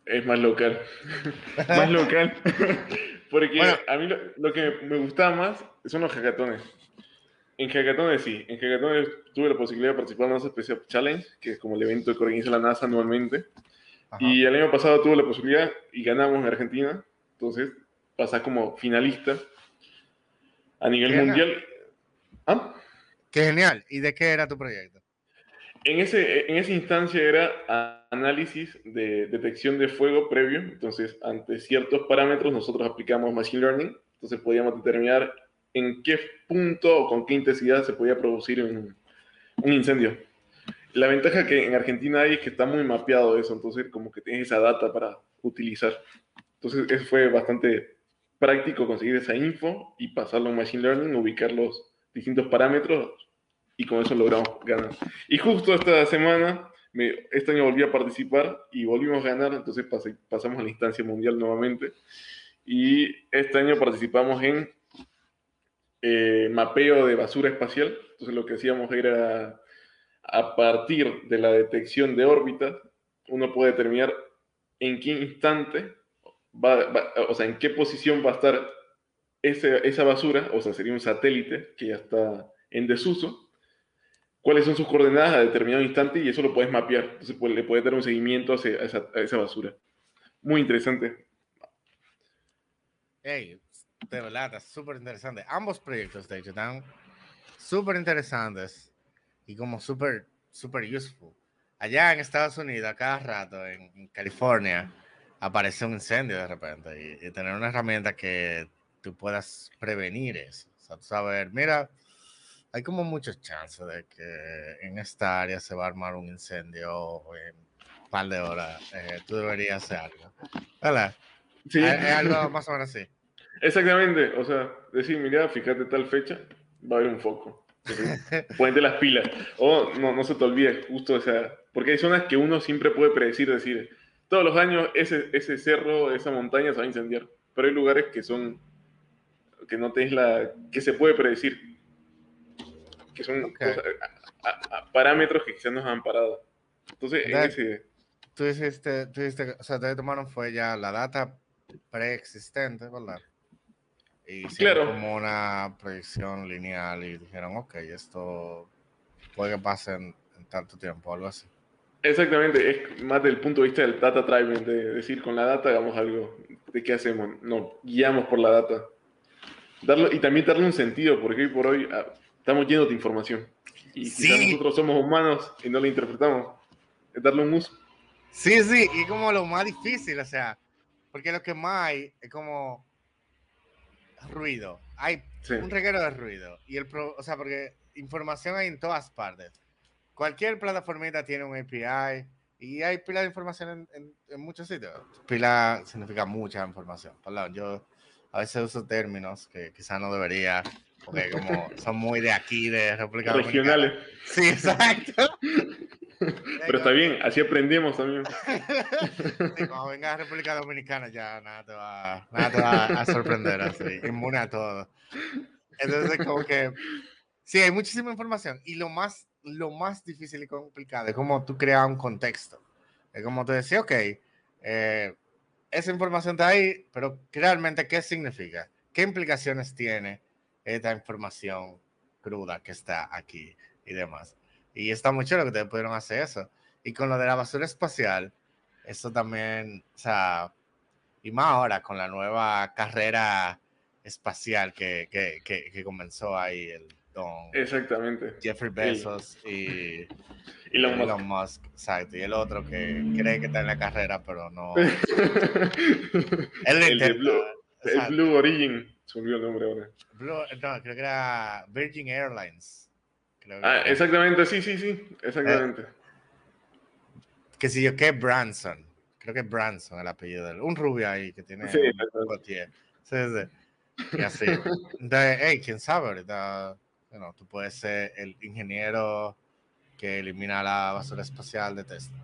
Es más local. <laughs> más local. <laughs> Porque a mí lo, que me gustaba más son los hackatones. En hackatones sí. En hackatones tuve la posibilidad de participar en la Special Challenge, que es como el evento que organiza la NASA anualmente. Y el año pasado tuve la posibilidad y ganamos en Argentina. Entonces pasé como finalista a nivel mundial. ¿Ah? Qué genial. ¿Y de qué era tu proyecto? En, ese, en esa instancia era análisis de detección de fuego previo. Entonces, ante ciertos parámetros, nosotros aplicamos Machine Learning. Entonces, podíamos determinar en qué punto o con qué intensidad se podía producir un, un incendio. La ventaja que en Argentina hay es que está muy mapeado eso. Entonces, como que tienes esa data para utilizar. Entonces, eso fue bastante práctico conseguir esa info y pasarlo a Machine Learning, ubicar los distintos parámetros y con eso logramos ganar. Y justo esta semana, me, este año volví a participar y volvimos a ganar, entonces pasamos a la instancia mundial nuevamente. Y este año participamos en eh, mapeo de basura espacial. Entonces lo que hacíamos era, a partir de la detección de órbitas, uno puede determinar en qué instante o sea, en qué posición va a estar esa basura, o sea, sería un satélite que ya está en desuso, cuáles son sus coordenadas a determinado instante y eso lo puedes mapear. Entonces le puedes dar un seguimiento a esa, basura. Muy interesante. Hey, de verdad, súper interesante. Ambos proyectos, de hecho, están súper interesantes y como súper, súper useful. Allá en Estados Unidos, a cada rato, en California, aparece un incendio de repente y, tener una herramienta que tú puedas prevenir eso. O sea, tú saber, mira, hay como muchas chances de que en esta área se va a armar un incendio en un par de horas. Eh, tú deberías hacer algo. ¿Verdad? Sí. Es algo más o menos así. <laughs> Exactamente. O sea, decir, mira, fíjate tal fecha, va a haber un foco. <laughs> Ponete las pilas. O no, no se te olvide justo, o sea, porque hay zonas que uno siempre puede predecir, decir, todos los años ese, ese cerro, esa montaña se va a incendiar. Pero hay lugares que son, que no tenés la, que se puede predecir. Que son parámetros que quizás nos han parado. Entonces, en ese... Tú dijiste, tú dijiste, o sea, te tomaron fue ya la data preexistente, ¿verdad? Y claro. como una proyección lineal y dijeron, ok, esto puede que pase en, en tanto tiempo, algo así. Exactamente, es más del punto de vista del data driving, de decir con la data hagamos algo, de qué hacemos, no, guiamos por la data. Darlo, y también darle un sentido, porque hoy por hoy ah, estamos llenos de información. Y si nosotros somos humanos y no la interpretamos, es darle un uso. Sí, sí, y como lo más difícil, o sea, porque lo que más hay es como, ruido. Hay un reguero de ruido. Y el o sea, porque información hay en todas partes. Cualquier plataformita tiene un API y hay pila de información en, muchos sitios. Pila significa mucha información. Perdón, yo a veces uso términos que quizás no debería, porque como son muy de aquí, de República Regionales. Sí, exacto. <laughs> Pero está bien, así aprendemos también. Sí, cuando venga a República Dominicana ya nada te va, nada te va a sorprender así, inmune a todo. Entonces, como que sí, hay muchísima información y lo más, lo más difícil y complicado es como tú creas un contexto. Es como tú decís, ok, eh, esa información está ahí, pero realmente, ¿qué significa? ¿Qué implicaciones tiene esta información cruda que está aquí y demás? Y está muy chulo que ustedes pudieron hacer eso. Y con lo de la basura espacial, eso también, o sea, y más ahora con la nueva carrera espacial que, que, que, comenzó ahí el don Exactamente. Jeffrey Bezos y Elon, Elon Musk. Exacto. Y el otro que cree que está en la carrera, pero no. <laughs> el, de Blue, el Blue Origin. Se olvidó el nombre ahora. Blue, no, creo que era Virgin Airlines ah, exactamente, sí, sí, sí, exactamente. Eh, que si yo, ¿qué Branson? Creo que es Branson el apellido de él. Un rubio ahí que tiene sí, un Sí, sí. Y así. Entonces, hey, quién sabe ahorita, bueno, tú puedes ser el ingeniero que elimina la basura espacial de Tesla.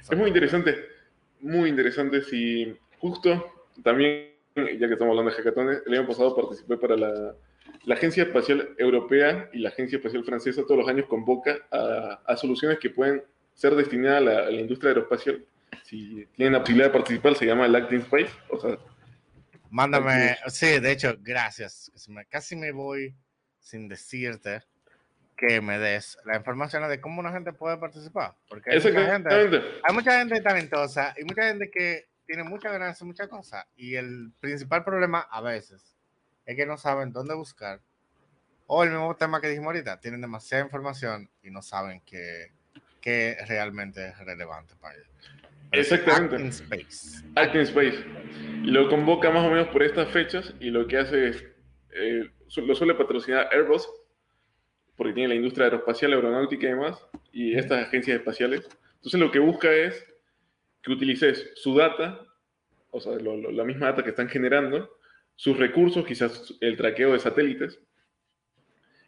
Es muy interesante, muy interesante. Si justo también, <laughs> ya que estamos hablando de hackatones, el año pasado participé para la la Agencia Espacial Europea y la Agencia Espacial Francesa todos los años convoca a, soluciones que pueden ser destinadas a la, industria aeroespacial. Si tienen la posibilidad de participar, se llama Acting Space. O sea, Mándame, sí, de hecho, gracias. Casi me voy sin decirte que me des la información de cómo una gente puede participar. Porque hay mucha, gente, hay mucha gente talentosa y mucha gente que tiene mucha hacer muchas cosas. Y el principal problema a veces es que no saben dónde buscar. O el mismo tema que dijimos ahorita, tienen demasiada información y no saben qué, qué realmente es relevante para ellos. Exactamente. Acting Space. Acting Space. Lo convoca más o menos por estas fechas y lo que hace es, eh, lo suele patrocinar Airbus, porque tiene la industria aeroespacial, aeronáutica y demás, y estas agencias espaciales. Entonces lo que busca es que utilices su data, o sea, la misma data que están generando, sus recursos, quizás el traqueo de satélites,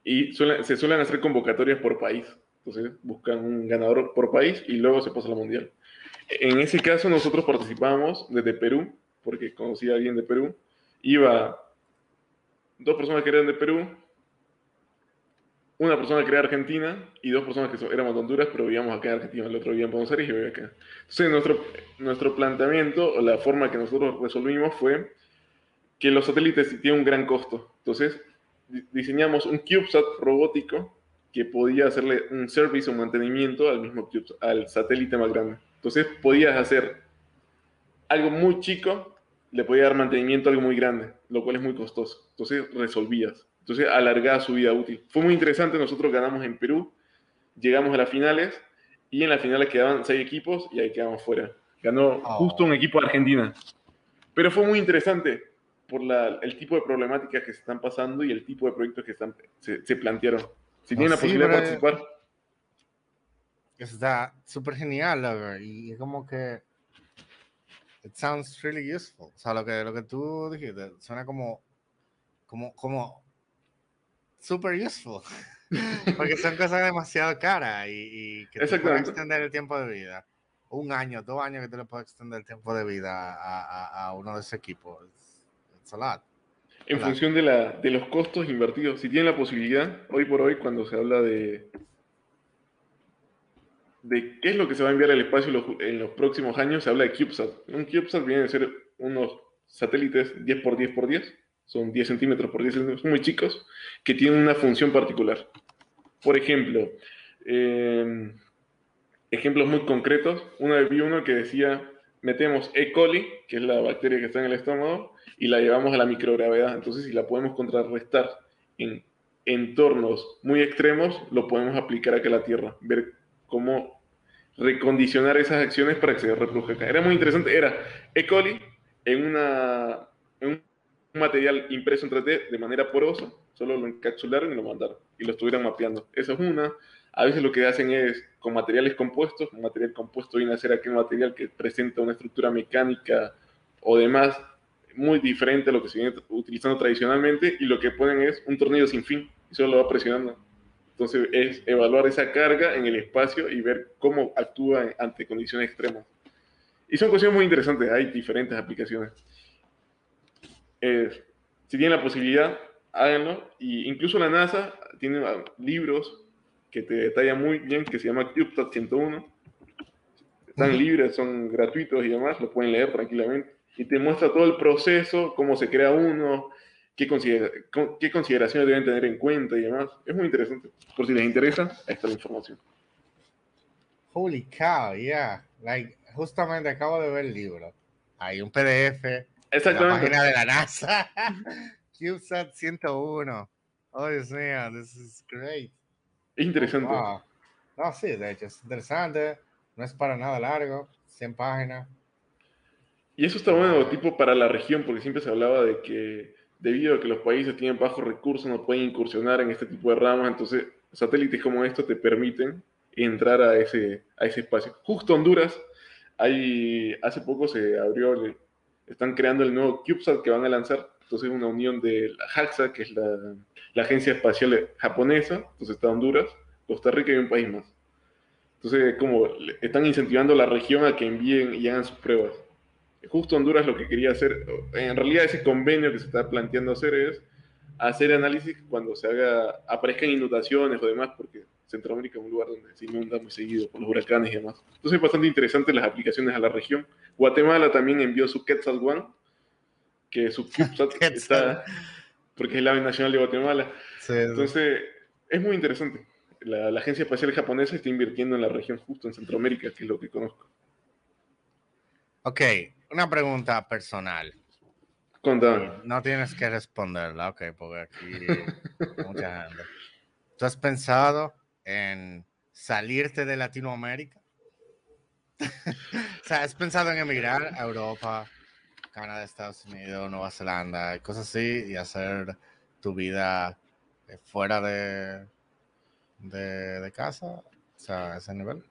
y se suelen hacer convocatorias por país. Entonces buscan un ganador por país y luego se pasa a la mundial. En ese caso nosotros participamos desde Perú, porque conocí a alguien de Perú. Iba dos personas que eran de Perú, una persona que era argentina y dos personas que éramos de Honduras, pero vivíamos acá en Argentina. El otro vivía en Buenos Aires y vivía acá. Entonces nuestro, nuestro planteamiento o la forma que nosotros resolvimos fue que los satélites tienen un gran costo. Entonces, diseñamos un CubeSat robótico que podía hacerle un servicio o mantenimiento al mismo CubeSat, al satélite más grande. Entonces, podías hacer algo muy chico, le podía dar mantenimiento a algo muy grande, lo cual es muy costoso. Entonces, resolvías. Entonces, alargaba su vida útil. Fue muy interesante. Nosotros ganamos en Perú, llegamos a las finales y en las finales quedaban seis equipos y ahí quedamos fuera. Ganó oh. justo un equipo de Argentina. Pero fue muy interesante por la, el tipo de problemáticas que se están pasando y el tipo de proyectos que están, se, se plantearon. Si tienen la posibilidad de participar. Está súper genial, y es como que. It sounds really useful. O sea, lo que, lo que tú dijiste suena como. como, como super useful. <laughs> Porque son cosas demasiado caras y, y que te pueden extender el tiempo de vida. Un año, dos años que te le puedes extender el tiempo de vida a, a, a uno de esos equipos en función de, la, de los costos invertidos. Si tienen la posibilidad, hoy por hoy, cuando se habla de, de qué es lo que se va a enviar al espacio en los, próximos años, se habla de CubeSat. Un CubeSat viene a ser unos satélites 10 por 10 por 10, son 10 centímetros por 10 centímetros, muy chicos, que tienen una función particular. Por ejemplo, em, ejemplos muy concretos, una vez vi uno que decía, metemos E. coli, que es la bacteria que está en el estómago, y la llevamos a la microgravedad. Entonces, si la podemos contrarrestar en entornos muy extremos, lo podemos aplicar acá a la Tierra, ver cómo recondicionar esas acciones para que se reproduzca acá. Era muy interesante, era E. coli en una, material impreso en 3D de manera porosa, solo lo encapsularon y lo mandaron y lo estuvieran mapeando. Esa es una. A veces lo que hacen es con materiales compuestos, un material compuesto viene a ser aquel material que presenta una estructura mecánica o demás muy diferente a lo que se viene utilizando tradicionalmente y lo que ponen es un tornillo sin fin y solo lo va presionando. Entonces es evaluar esa carga en el espacio y ver cómo actúa ante condiciones extremas. Y son cuestiones muy interesantes, hay diferentes aplicaciones. Si tienen la posibilidad, háganlo. Y incluso la NASA tiene ah, libros que te detallan muy bien, que se llama CubeSat 101. Están libres, son gratuitos y demás, lo pueden leer tranquilamente. Y te muestra todo el proceso, cómo se crea uno, qué, qué consideraciones deben tener en cuenta y demás. Es muy interesante. Por si les interesa, ahí está la información. Holy cow, yeah. Like, justamente acabo de ver el libro. Hay un PDF. Exactamente. la página de la NASA. <laughs> CubeSat 101. Oh, Dios mío, this is great. Es interesante. No, sí, de hecho, es interesante. No es para nada largo. 100 páginas. Y eso está bueno, tipo para la región, porque siempre se hablaba de que debido a que los países tienen bajos recursos, no pueden incursionar en este tipo de ramas, entonces satélites como estos te permiten entrar a ese, a ese espacio. Justo Honduras, hay, hace poco se abrió, están creando el nuevo CubeSat que van a lanzar, entonces una unión de la JAXA, que es la, la Agencia Espacial Japonesa, entonces está Honduras, Costa Rica y un país más. Entonces, como están incentivando a la región a que envíen y hagan sus pruebas. Justo Honduras lo que quería hacer, en realidad ese convenio que se está planteando hacer es hacer análisis cuando se haga, aparezcan inundaciones o demás, porque Centroamérica es un lugar donde se inunda muy seguido por los huracanes y demás. Entonces es bastante interesante las aplicaciones a la región. Guatemala también envió su Quetzal One, que su <laughs> CubeSat está, porque es el ave nacional de Guatemala. Entonces, es muy interesante. La, Agencia Espacial Japonesa está invirtiendo en la región justo en Centroamérica, que es lo que conozco. Ok, una pregunta personal. Contame. No tienes que responderla, ok, porque aquí <laughs> mucha gente. ¿Tú has pensado en salirte de Latinoamérica? <laughs> o sea, ¿has pensado en emigrar a Europa, Canadá, Estados Unidos, Nueva Zelanda, cosas así, y hacer tu vida eh, fuera de, de, casa, o sea, a ese nivel?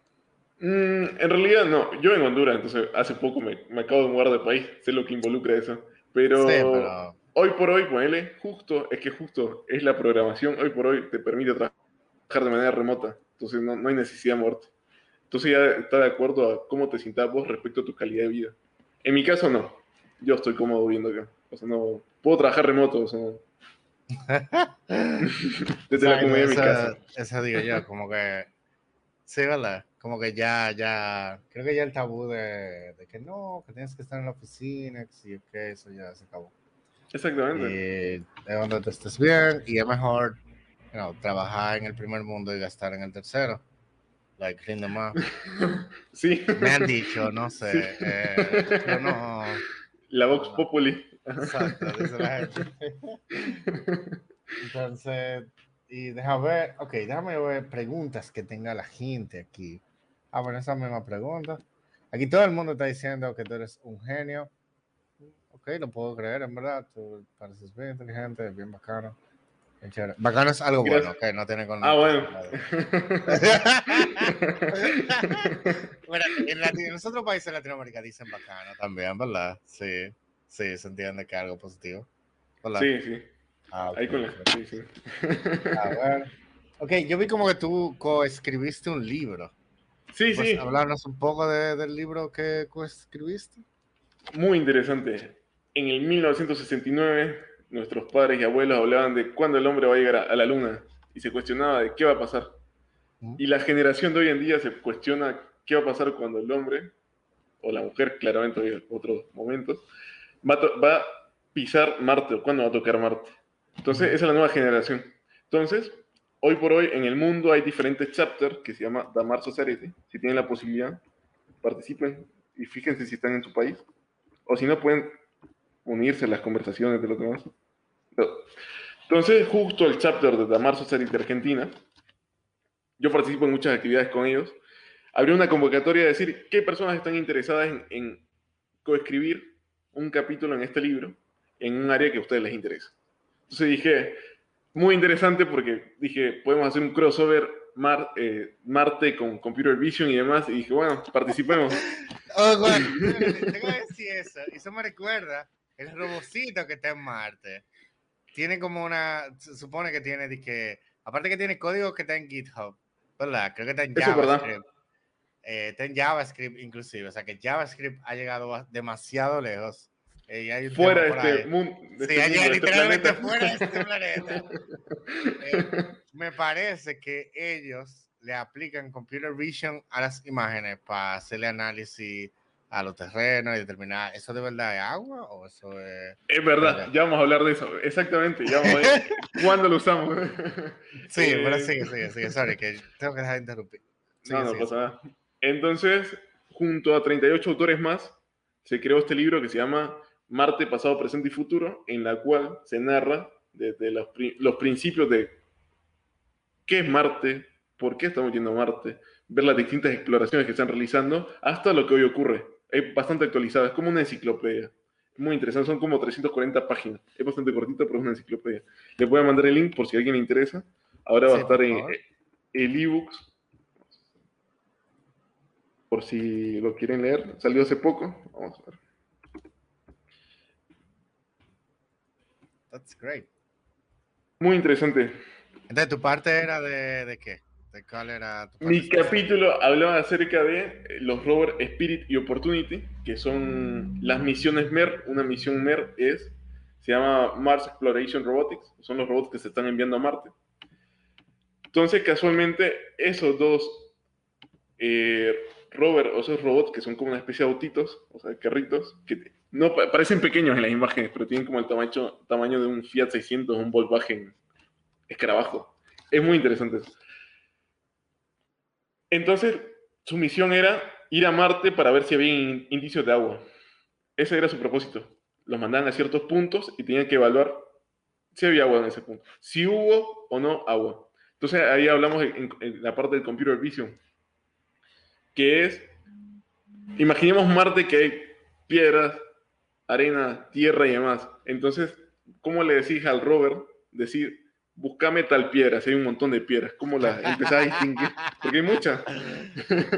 Mm, en realidad no, yo en Honduras, entonces hace poco me, me, acabo de mudar de país, sé lo que involucra eso, pero, hoy por hoy, ponele, justo, es que justo es la programación, hoy por hoy te permite trabajar de manera remota, entonces no, no hay necesidad de muerte. Entonces ya está de acuerdo a cómo te sientas vos respecto a tu calidad de vida. En mi caso no, yo estoy cómodo viendo acá. O sea, no puedo trabajar remoto, o sea, <laughs> desde la comodidad de mi casa. Eso digo yo, como que sí, ¿verdad? Como que ya, ya, creo que ya el tabú de, de que no, que tienes que estar en la oficina, que que eso ya se acabó. Exactamente. Y de donde te estés bien, y es mejor you trabajar en el primer mundo y gastar en el tercero. Like, lindo más. <laughs> sí. Me han dicho, no <laughs> sé. Eh, yo no la Vox Populi. Exacto, dice la gente. <laughs> Entonces, y déjame ver, ok, déjame ver preguntas que tenga la gente aquí. Ah, bueno, esa misma pregunta. Aquí todo el mundo está diciendo que tú eres un genio. Ok, lo puedo creer, en verdad. Tú pareces bien inteligente, bien bacano. Bacano es algo bueno, ok, no tiene con. Ah, bueno. bueno, <laughs> en, Latino, en otros países de Latinoamérica dicen bacano también, ¿verdad? Sí, sí, se entiende que es algo positivo. ¿verdad? Sí, sí. Ah, Ahí con la. Sí, sí. A ver. Ok, yo vi como que tú coescribiste un libro. Sí, sí. hablarnos un poco de, del libro que coescribiste? Muy interesante. En el 1969 nuestros padres y abuelos hablaban de cuándo el hombre va a llegar a, la luna y se cuestionaba de qué va a pasar. Y la generación de hoy en día se cuestiona qué va a pasar cuando el hombre, o la mujer, claramente en otros momentos, va a, va a pisar Marte o cuándo va a tocar Marte. Entonces, esa es la nueva generación. Entonces, hoy por hoy en el mundo hay diferentes chapters que se llama Damar Society. Si tienen la posibilidad, participen y fíjense si están en su país. O si no, pueden unirse a las conversaciones de los demás. Entonces, justo el chapter de Damar Society de Argentina, yo participo en muchas actividades con ellos, abrió una convocatoria de decir qué personas están interesadas en, en coescribir un capítulo en este libro en un área que a ustedes les interesa. Entonces dije, muy interesante porque dije, podemos hacer un crossover Mar, eh, Marte con Computer Vision y demás. Y dije, bueno, participemos. <laughs> oh, bueno, <laughs> tengo que decir eso. Eso me recuerda el robocito que está en Marte. Tiene como una, se supone que tiene, que, aparte que tiene código que está en GitHub, ¿verdad? Creo que está en JavaScript. Eh, está en JavaScript inclusive, o sea que JavaScript ha llegado demasiado lejos. Eh, fuera de este mundo. sí, este literalmente fuera de este planeta. Eh, me parece que ellos le aplican computer vision a las imágenes para hacerle análisis a los terrenos y determinar, ¿eso de verdad es agua o eso es...? Es verdad, ya vamos a hablar de eso, exactamente, ya vamos a ver <laughs> cuándo lo usamos. <laughs> sí, pero sigue, sigue, sigue, sorry, que tengo que dejar de interrumpir. no, no pasa nada. Entonces, junto a 38 autores más, se creó este libro que se llama Marte, Pasado, Presente y Futuro, en la cual se narra desde los, los principios de qué es Marte, por qué estamos yendo a Marte, ver las distintas exploraciones que están realizando, hasta lo que hoy ocurre. Es bastante actualizada, es como una enciclopedia. Muy interesante, son como 340 páginas. Es bastante cortita, pero es una enciclopedia. Les voy a mandar el link por si a alguien le interesa. Ahora va a estar en el ebooks. Por si lo quieren leer. Salió hace poco. Vamos a ver. That's great. Muy interesante. Entonces, ¿tu parte era de, de qué? ¿De cuál era tu Mi capítulo hablaba acerca de eh, los rovers Spirit y Opportunity, que son las misiones MER. Una misión MER es, se llama Mars Exploration Robotics, son los robots que se están enviando a Marte. Entonces, casualmente, esos dos eh, rovers, o esos robots que son como una especie de autitos, o sea, carritos, que no, parecen pequeños en las imágenes, pero tienen como el tamaño, tamaño de un Fiat 600, un Volkswagen escarabajo. Es muy interesante Entonces, su misión era ir a Marte para ver si había indicios de agua. Ese era su propósito. Los mandaban a ciertos puntos y tenían que evaluar si había agua en ese punto. Si hubo o no agua. Entonces, ahí hablamos en, la parte del computer vision, que es, imaginemos Marte que hay piedras, arena, tierra y demás. Entonces, ¿cómo le decís al rover? Decir, búscame tal piedra, si hay un montón de piedras, ¿cómo la empezás a distinguir? Porque hay muchas.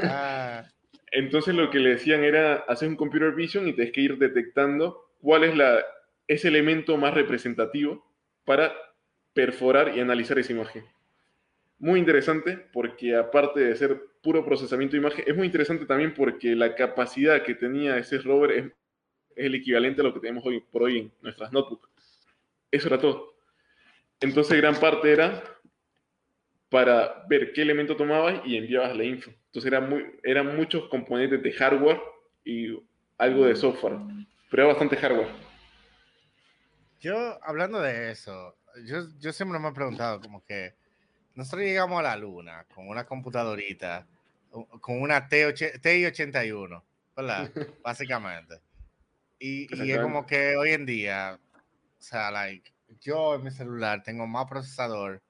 Ah. Entonces lo que le decían era hacer un computer vision y tenés que ir detectando cuál es la, ese elemento más representativo para perforar y analizar esa imagen. Muy interesante porque aparte de ser puro procesamiento de imagen, es muy interesante también porque la capacidad que tenía ese rover es es el equivalente a lo que tenemos hoy por hoy en nuestras notebooks. Eso era todo. Entonces, gran parte era para ver qué elemento tomabas y enviabas la info. Entonces, era muy, eran muchos componentes de hardware y algo de software, pero era bastante hardware. Yo, hablando de eso, yo, yo siempre me he preguntado como que nosotros llegamos a la luna con una computadorita, con una TI-81, ¿verdad? <laughs> Básicamente. Y, y, es como que hoy en día, o sea, like, yo en mi celular tengo más procesador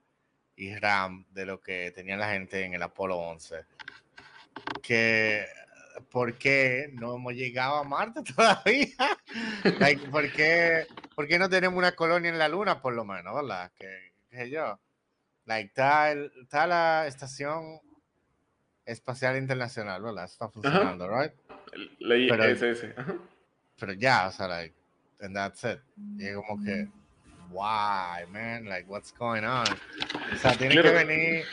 y RAM de lo que tenía la gente en el Apolo 11. Que, ¿por qué no hemos llegado a Marte <laughs> todavía? like, ¿por, qué, ¿por, qué, no tenemos una colonia en la Luna, por lo menos, verdad? Que, que yo. Like, está, está la estación espacial internacional, ¿verdad? Está funcionando, ¿right? La ISS. Ajá pero ya, o sea, like, and that's it. Y como que, why, man, like, what's going on? O sea, tienen que venir,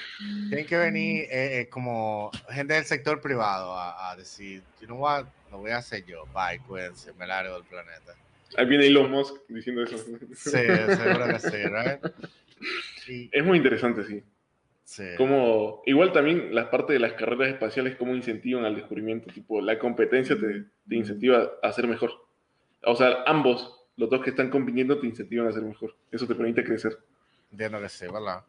tienen que venir eh, eh, como gente del sector privado a, a, decir, you know what, lo voy a hacer yo, bye, cuídense, me largo del planeta. Ahí viene Elon Musk diciendo eso. Sí, seguro que sí, right? <laughs> Es muy interesante, sí. Sí. Como, igual también las partes de las carreras espaciales como incentivan al descubrimiento, tipo la competencia te, te, incentiva a ser mejor. O sea, ambos, los dos que están compitiendo te incentivan a ser mejor. Eso te permite crecer. Entiendo que sí, ¿verdad?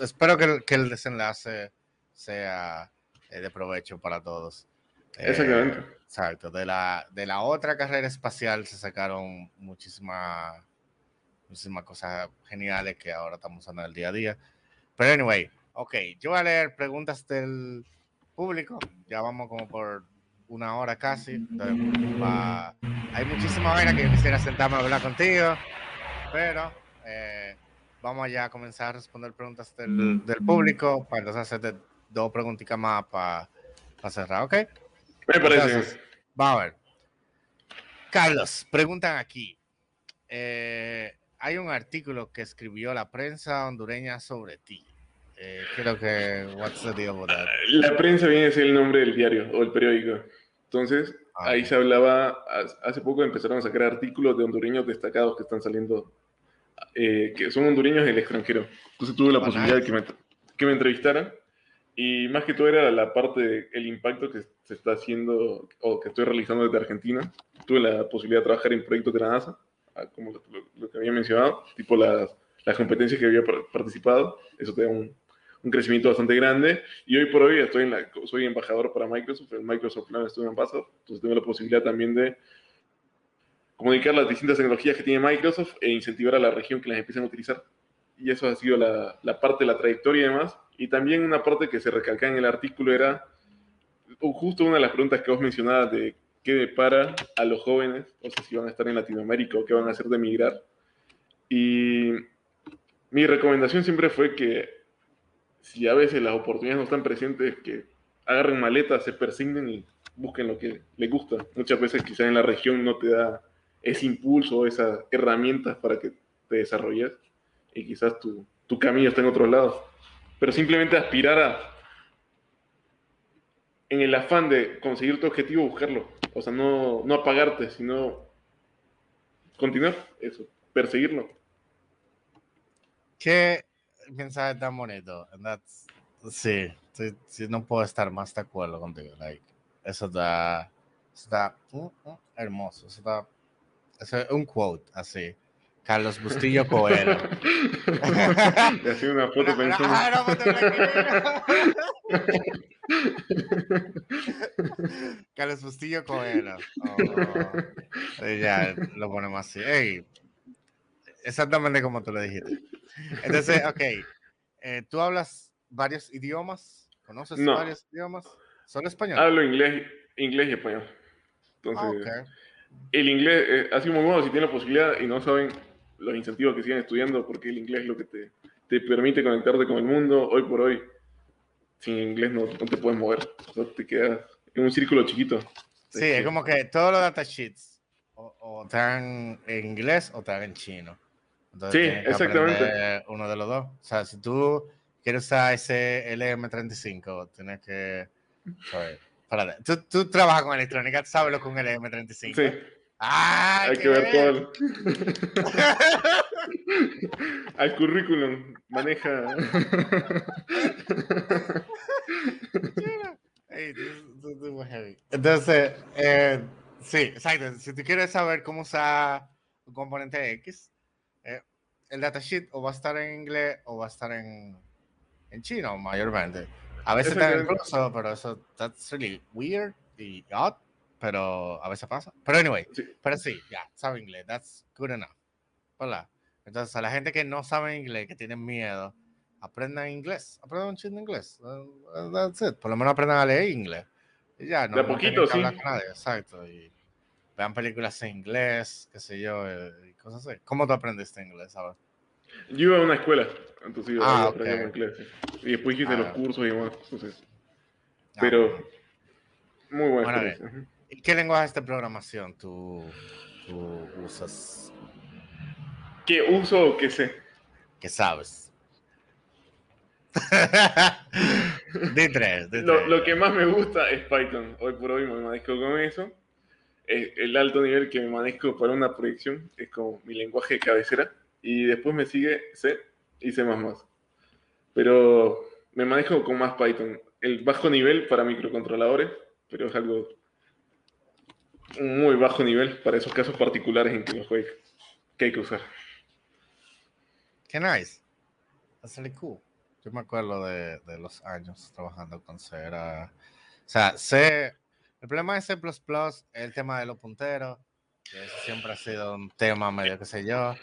espero que el, que el, desenlace sea eh, de provecho para todos. Eh, Exactamente. exacto. De la, de la otra carrera espacial se sacaron muchísimas muchísimas cosas geniales que ahora estamos usando en el día a día. Pero anyway, ok, yo voy a leer preguntas del público. Ya vamos como por una hora casi. hay muchísimas vaina que yo quisiera sentarme a hablar contigo, pero eh, vamos ya a comenzar a responder preguntas del, del público para entonces hacerte dos preguntitas más para cerrar, ¿ok? Me parece. vamos a ver. Carlos, preguntan aquí. Eh, hay un artículo que escribió la prensa hondureña sobre ti. Eh, creo que, what's the deal with that? La prensa viene a ser el nombre del diario o el periódico. Entonces, ah, ahí se hablaba, hace poco empezaron a sacar artículos de hondureños destacados que están saliendo, eh, que son hondureños del extranjero. Entonces tuve la ah, posibilidad de que me, que me entrevistaran y más que todo era la parte del impacto que se está haciendo o que estoy realizando desde Argentina. Tuve la posibilidad de trabajar en proyectos de la NASA, ah, como lo, que había mencionado, tipo las, las, competencias que había participado. Eso te da un, un, crecimiento bastante grande. Y hoy por hoy estoy en la, soy embajador para Microsoft, el Microsoft Plan Student Ambassador. Entonces tengo la posibilidad también de comunicar las distintas tecnologías que tiene Microsoft e incentivar a la región que las empiecen a utilizar. Y eso ha sido la, la parte de la trayectoria y demás. Y también una parte que se recalca en el artículo era justo una de las preguntas que vos mencionabas de qué depara a los jóvenes, o sea, si van a estar en Latinoamérica o qué van a hacer de emigrar. Y mi recomendación siempre fue que si a veces las oportunidades no están presentes, que agarren maletas, se persignen y busquen lo que les gusta. Muchas veces quizás en la región no te da ese impulso, esas herramientas para que te desarrolles y quizás tu, tu camino está en otros lados pero simplemente aspirar a, en el afán de conseguir tu objetivo, buscarlo. O sea, no, no apagarte, sino continuar eso, perseguirlo. Qué mensaje tan bonito. sí, sí, no puedo estar más de acuerdo contigo. Like, eso está, está uh, uh, hermoso. Eso está, eso es un quote así. Carlos Bustillo Coelho. <laughs> Hacía una foto pensando. Ah, <laughs> Carlos Bustillo Coelho. Oh, ya lo ponemos así. Exactamente como tú lo dijiste. Entonces, ok. Eh, ¿Tú hablas varios idiomas? ¿Conoces varios idiomas? ¿Son español? Hablo inglés, inglés y español. Entonces, ah, el inglés, eh, así muy bueno, si tienen la posibilidad y no saben los incentivos que siguen estudiando, porque el inglés es lo que te, te permite conectarte con el mundo. Hoy por hoy, sin inglés no, no te puedes mover, te quedas en un círculo chiquito. Sí, es como que todos los datasheets o, están en inglés o están en chino. Sí, exactamente. Uno de los dos. O sea, si tú quieres usar ese LM35, tienes que... Tú, tú trabajas con electrónica, sabes lo que es un LM35. Sí. Ah, Hay que ver todo. Al currículum maneja. Entonces, eh, sí, exacto. Si tú quieres saber cómo usar un componente X, el datasheet o va a estar en inglés o va a estar en, en chino mayormente. A veces está en ruso, pero eso that's really weird y odd pero a veces pasa. Pero anyway, pero sí, ya, sabe inglés, that's good enough. Hola. Entonces, a la gente que no sabe inglés, que tienen miedo, aprendan inglés, aprendan un chingo inglés. Uh, that's it. Por lo menos aprendan a leer inglés. Y ya, no, de poquito, sí. Hablar con nadie, exacto. Y vean películas en inglés, qué sé yo, eh, cosas así. ¿Cómo tú aprendiste inglés, sabes? Yo iba a una escuela, entonces yo ah, aprendí inglés. Y después hice los ah. cursos y demás. Entonces, ah, pero, muy buena bueno, ¿Qué lenguaje de programación tú, usas? ¿Qué uso o qué sé? ¿Qué sabes? <laughs> de tres, Lo, que más me gusta es Python. Hoy por hoy me manejo con eso. El alto nivel que me manejo para una proyección es como mi lenguaje de cabecera. Y después me sigue C y C++. Pero me manejo con más Python. El bajo nivel para microcontroladores, pero es algo muy bajo nivel para esos casos particulares en que los juegue que hay que usar. Qué nice. That's really cool. Yo me acuerdo de, de los años trabajando con C. o sea, C. El problema de C es el tema de los punteros. Que eso siempre ha sido un tema medio, que sé yo.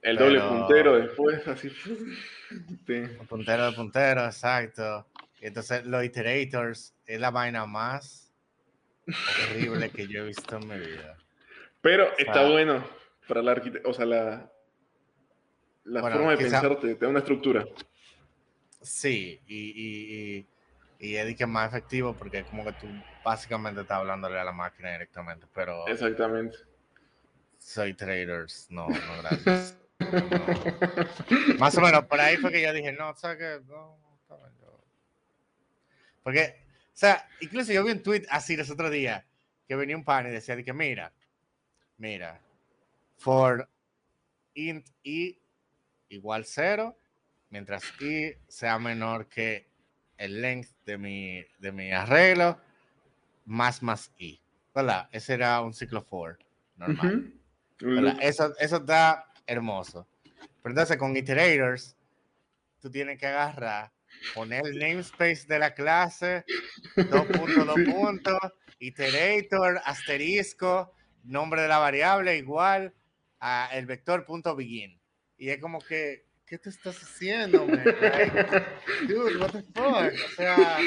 El doble puntero después, así. <laughs> El puntero de puntero, exacto. Y entonces los iterators es la vaina más horrible que yo he visto en mi vida. Pero está bueno para la arquitectura, o sea, la, la forma de pensar te, da una estructura. Sí, y, y, y, es que más efectivo porque es como que tú básicamente estás hablándole a la máquina directamente, pero... Exactamente. Soy traders, no, no, gracias. Más o menos, por ahí fue que yo dije, no, ¿sabes qué? No, Porque, o sea, incluso yo vi un tweet así los otros días que venía un pan y decía que mira, mira, for int i igual cero, mientras i sea menor que el length de mi, de mi arreglo, más más i. ¿Verdad? Ese era un ciclo for normal. Eso, eso está hermoso. Pero entonces con iterators, tú tienes que agarrar, poner el namespace de la clase, dos puntos, dos <laughs> puntos, iterator, asterisco, nombre de la variable igual a el vector punto begin. Y es como que, ¿qué te estás haciendo, man? <laughs> dude, what the fuck? O sea,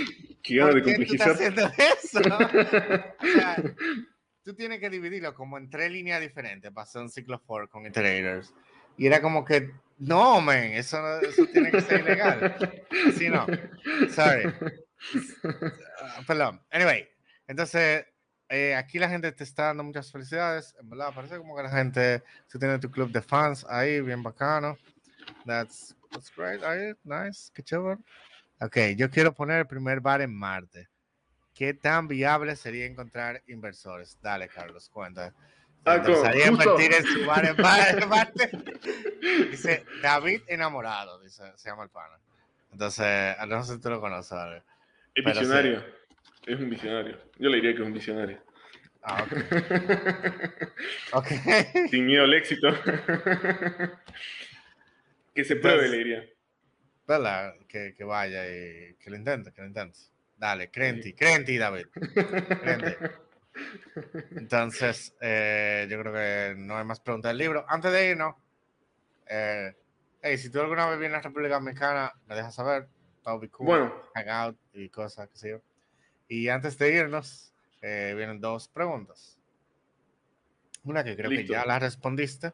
¿qué, ¿por qué tú estás haciendo eso? <laughs> O sea, tú tienes que dividirlo como en tres líneas diferentes para hacer un ciclo for con iterators. Y era como que, no, man, eso, eso tiene que ser ilegal. Sí, no. Sorry. Uh, perdón. Anyway, entonces, eh, aquí la gente te está dando muchas felicidades. En verdad, parece como que la gente, tú tienes tu club de fans ahí, bien bacano. That's, that's great. Nice. Qué chévere. Ok, yo quiero poner el primer bar en Marte. ¿Qué tan viable sería encontrar inversores? Dale, Carlos, cuenta. Ah, invertir en su bar <laughs> en Marte. Dice David enamorado, dice, se llama el pana. Entonces, no sé si tú lo conoces. ¿vale? Es visionario. Es un visionario. Yo le diría que es un visionario. Ah, ok. <laughs> okay. Sin miedo al éxito. <laughs> que se pruebe, le diría. Que, que, vaya y que lo intente, que lo intente. Dale, crenti, crenti, David. Crenti. <laughs> Entonces, eh, yo creo que no hay más preguntas del libro. Antes de irnos, eh, hey, si tú alguna vez vienes a la República Dominicana, me dejas saber. Cool. Bueno. Hangout y cosas, que sé yo. Y antes de irnos, eh, vienen dos preguntas. Una que creo que ya la respondiste,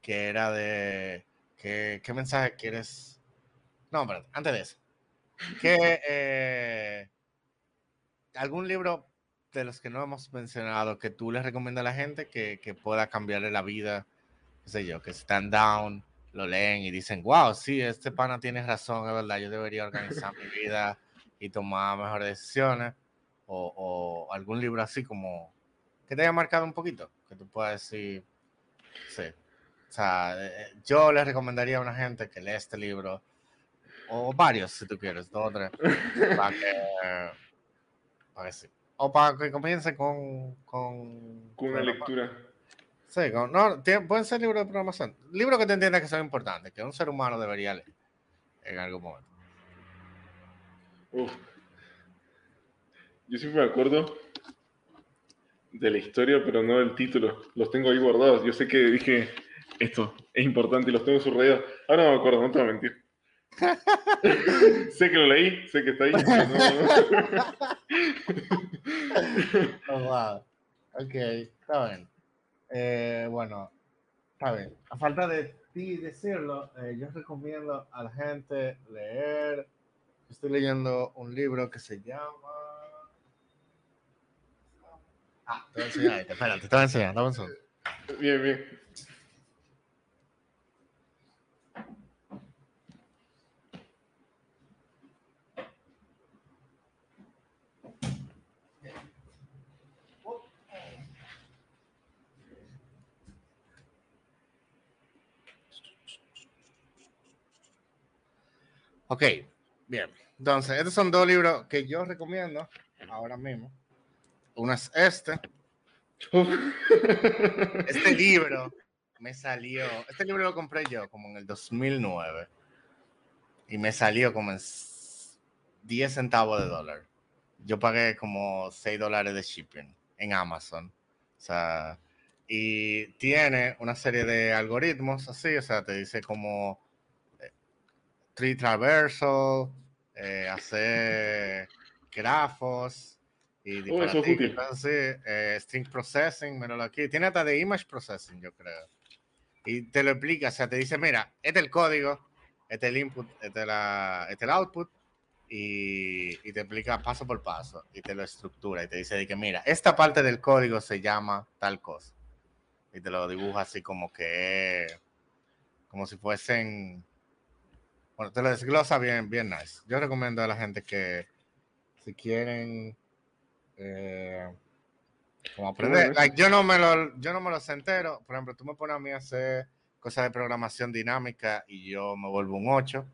que era de ¿qué, qué mensaje quieres? No, pero antes de eso. ¿Qué, eh, ¿Algún libro de los que no hemos mencionado que tú les recomiendas a la gente que, que pueda cambiarle la vida? qué sé yo, que están down, lo leen y dicen, wow, sí, este pana tiene razón, es verdad, yo debería organizar mi vida y tomar mejores decisiones. O, o, algún libro así como que te haya marcado un poquito, que tú puedas decir, sí. O sea, eh, yo les recomendaría a una gente que lea este libro, o varios si tú quieres, dos o tres, para que, para que sí. O para que comience con... Con, con una lectura Sí, no, pueden ser libros de programación. Libros que te entiendas que son importantes, que un ser humano debería leer en algún momento. Yo siempre me acuerdo de la historia, pero no del título. Los tengo ahí guardados. Yo sé que dije esto es importante y los tengo subrayados. Ahora no me acuerdo, no te voy a mentir. <laughs> sé que lo leí, sé que está ahí. oh, wow. Ok, está bien. Eh, bueno, a ver, a falta de ti decirlo, eh, yo recomiendo a la gente leer. Estoy leyendo un libro que se llama. Ah, te voy a enseñar, espérate, te voy a enseñar, dame un Bien, bien. Ok, bien. Entonces, estos son dos libros que yo recomiendo ahora mismo. Uno es este. Este libro me salió, este libro lo compré yo como en el 2009 y me salió como en 10 centavos de dólar. Yo pagué como 6 dólares de shipping en Amazon. O sea, y tiene una serie de algoritmos así, o sea, te dice como tree traversal, eh, hacer grafos, Y oh, eso es eh, string processing, míralo aquí. Tiene hasta de image processing, yo creo. Y te lo explica, o sea, te dice, mira, este es el código, este es el input, este es, la, este es el output, y, y, te explica paso por paso, y te lo estructura, y te dice que, mira, esta parte del código se llama tal cosa. Y te lo dibuja así como que, como si fuesen, bueno, te lo desglosa bien, bien nice. Yo recomiendo a la gente que si quieren eh, como aprender. yo no me lo, yo no me los entero. Por ejemplo, tú me pones a mí a hacer cosas de programación dinámica y yo me vuelvo un 8.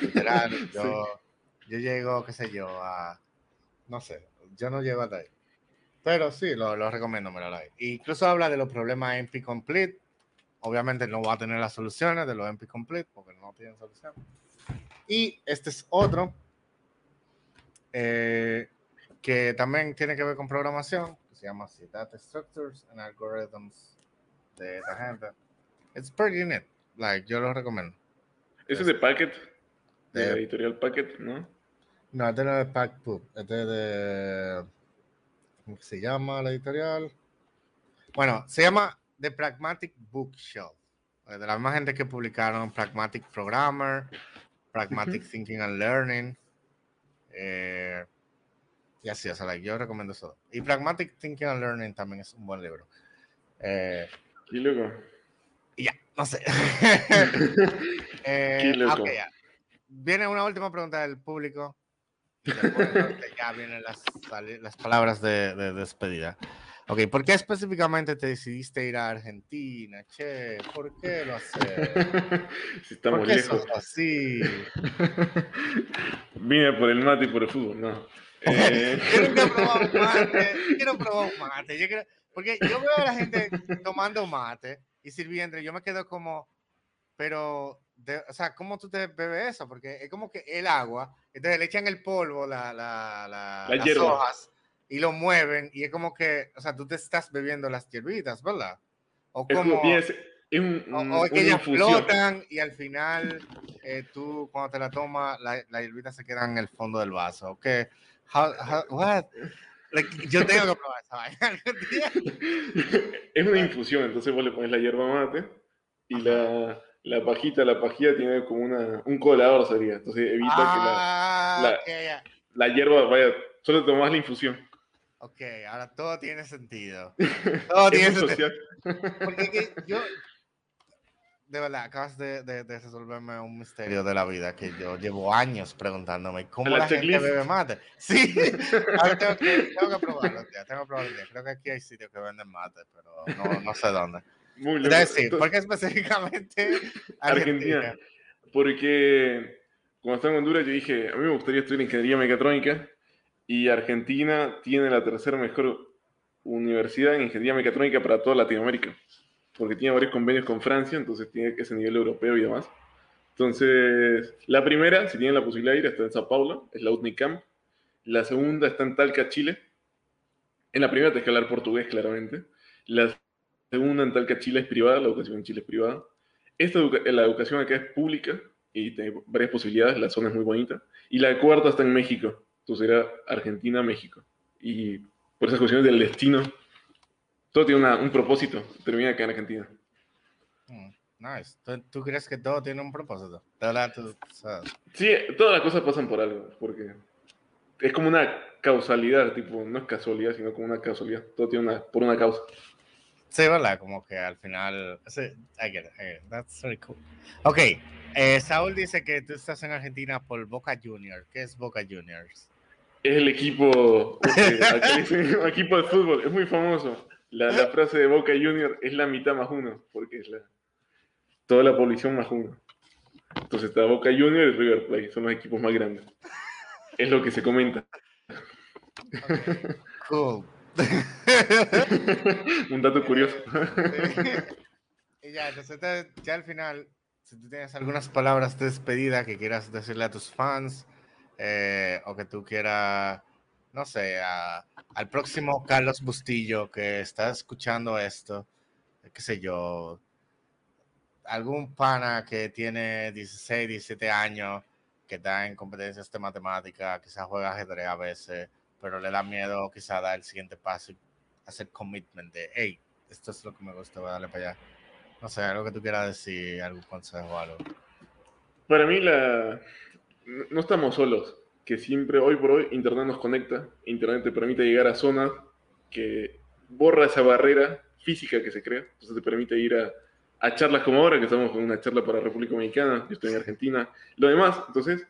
Literal, <laughs> yo, yo llego, qué sé yo, a no sé, yo no llego hasta ahí. Pero sí, lo, lo recomiendo, me lo like. Incluso habla de los problemas MP Complete. Obviamente no va a tener las soluciones de los MP Complete porque no tienen solución. Y este es otro eh, que también tiene que ver con programación, que se llama Data Structures and Algorithms de esta gente. It's pretty neat. Like, yo lo recomiendo. ¿Ese es de Packet? De, la editorial Packet, ¿no? No, este no es de Packpoop. Este es de. ¿Cómo se llama la editorial? Bueno, se llama The Pragmatic Bookshelf. De la misma gente que publicaron Pragmatic Programmer, Pragmatic Thinking and Learning. Eh, y así, o sea, yo recomiendo eso. Y Pragmatic Thinking and Learning también es un buen libro. Eh, y luego. Ya, no sé. <laughs> eh, Viene una última pregunta del público. <laughs> ya vienen las, las palabras de, de, despedida. Ok, ¿por qué específicamente te decidiste ir a Argentina? Che, ¿por qué lo haces? <laughs> si estamos ¿Por qué lejos. así? <laughs> Vine por el mate y por el fútbol, no. Eh... quiero probar un mate, <laughs> quiero probar un mate. Yo quiero... Porque yo veo a la gente tomando mate y sirviendo, yo me quedo como, pero, o sea, ¿cómo tú te bebes eso? Porque es como que el agua, entonces le echan el polvo, la, la, la, las hojas, y lo mueven, y es como que, o sea, tú te estás bebiendo las hierbitas, ¿verdad? O como... Es, un, o, que ellas flotan y al final eh, tú cuando te la tomas, la, la hierbita se queda en el fondo del vaso. ¿ok? what? yo tengo que probar esa vaina. <laughs> <laughs> es una infusión, entonces vos le pones la hierba mate y la, la, pajita, la pajilla tiene como una, un colador sería, entonces evita que la, ah, la, hierba vaya, solo tomás la infusión. Ok, ahora todo tiene sentido. <laughs> Todo tiene sentido. Porque <laughs> yo, de verdad, acabas de, de, resolverme un misterio de la vida que yo llevo años preguntándome cómo la, gente bebe mate. Sí, <laughs> ahora tengo que, tengo que probarlo, tengo que probarlo. Creo que aquí hay sitios que venden mate, pero no, no sé dónde. Muy decir, ¿por qué específicamente Argentina? Porque cuando estaba en Honduras yo dije, a mí me gustaría estudiar ingeniería mecatrónica y Argentina tiene la tercera mejor universidad en ingeniería mecatrónica para toda Latinoamérica porque tiene varios convenios con Francia, entonces tiene ese nivel europeo y demás. Entonces, la primera, si tienen la posibilidad de ir, está en Sao Paulo, es la UNICAM. La segunda está en Talca, Chile. En la primera tienes que hablar portugués, claramente. La segunda en Talca, Chile es privada, la educación en Chile es privada. Esta la educación acá es pública y tiene varias posibilidades, la zona es muy bonita. Y la cuarta está en México, entonces era Argentina, México. Y por esas cuestiones del destino, todo tiene un propósito. Termina acá en Argentina. Mm, nice. ¿Tú, crees que todo tiene un propósito? Sí, todas las cosas pasan por algo, porque es como una causalidad, tipo, no es casualidad, sino como una causalidad. Todo tiene una, por una causa. Sí, ¿verdad? Como que al final. Sí, I get it, I get it. That's very cool. Ok, eh, Saúl dice que tú estás en Argentina por Boca Juniors. ¿Qué es Boca Juniors? Es el equipo, <laughs> <laughs> equipo de fútbol, es muy famoso. La, la, frase de Boca Junior es la mitad más uno, porque es la, toda la población más uno. Entonces está Boca Junior y River Plate, son los equipos más grandes. Es lo que se comenta. Cool. <laughs> Un dato curioso. y ya, entonces ya al final, si tú tienes algunas palabras de despedida que quieras decirle a tus fans eh, o que tú quieras no sé, al próximo Carlos Bustillo que está escuchando esto, qué sé yo, algún pana que tiene 16, 17 años, que está en competencias de matemática, quizás juega ajedrez a veces, pero le da miedo quizá dar el siguiente paso y hacer commitment de, hey, esto es lo que me gusta, voy a darle para allá. No sé, algo que tú quieras decir, algún consejo o algo. Para mí, la... no estamos solos, que siempre, hoy por hoy, Internet nos conecta, Internet te permite llegar a zonas que borra esa barrera física que se crea, entonces te permite ir a, a charlas como ahora, que estamos con una charla para República Dominicana, yo estoy en Argentina, lo demás, entonces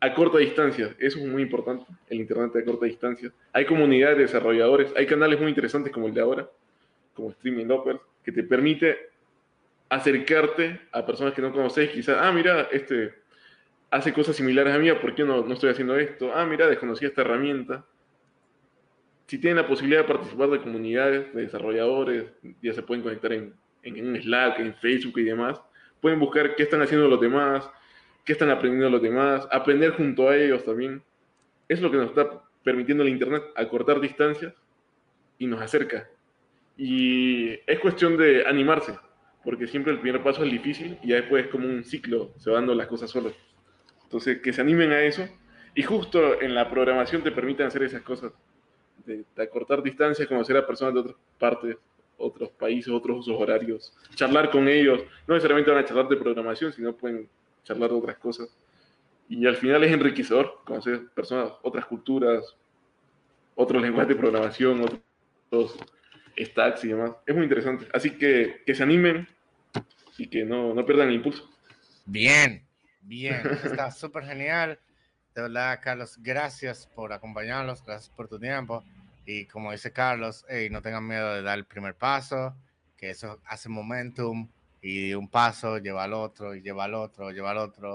a corta distancia. Eso es muy importante, el Internet a corta distancia. Hay comunidades de desarrolladores, hay canales muy interesantes como el de ahora, como Streaming Loppers, que te permite acercarte a personas que no conoces, quizás, ah, mira, este hace cosas similares a mí, ¿por qué no, no estoy haciendo esto? Ah, mira, desconocí esta herramienta. Si tienen la posibilidad de participar de comunidades de desarrolladores, ya se pueden conectar en, en, en Slack, en Facebook y demás, pueden buscar qué están haciendo los demás, qué están aprendiendo los demás, aprender junto a ellos también. Es lo que nos está permitiendo el Internet, acortar distancias y nos acerca. Y es cuestión de animarse, porque siempre el primer paso es difícil y ya después es como un ciclo, se van dando las cosas solas. Entonces, que se animen a eso y justo en la programación te permitan hacer esas cosas, de, acortar distancias, conocer a personas de otras partes, otros países, otros usos horarios, charlar con ellos. No necesariamente van a charlar de programación, sino pueden charlar de otras cosas. Y al final es enriquecedor conocer personas, otras culturas, otros lenguajes de programación, otros stacks y demás. Es muy interesante. Así que que se animen y que no, no pierdan el impulso. Bien, bien. Está <laughs> súper genial. De verdad, Carlos, gracias por acompañarnos, gracias por tu tiempo. Y como dice Carlos, hey, no tengan miedo de dar el primer paso, que eso hace momentum y un paso lleva al otro, y lleva al otro, lleva al otro,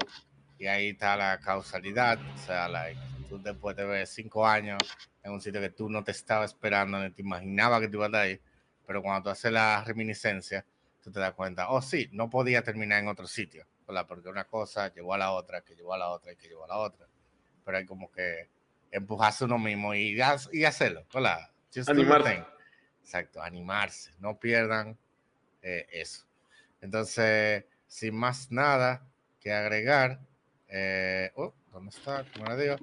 y ahí está la causalidad, o sea, like, tú después de ver cinco años en un sitio que tú no te estabas esperando, ni te imaginaba que te ibas a ir, pero cuando tú haces la reminiscencia, tú te das cuenta, oh sí, no podía terminar en otro sitio, porque una cosa llevó a la otra, que llevó a la otra, y que llevó a la otra, pero hay como que empujarse uno mismo y, y hacerlo, ¿verdad? animarse. Exacto, animarse, no pierdan eh, eso. Entonces, sin más nada que agregar, eh, oh, ¿dónde está? ¿Cómo le digo?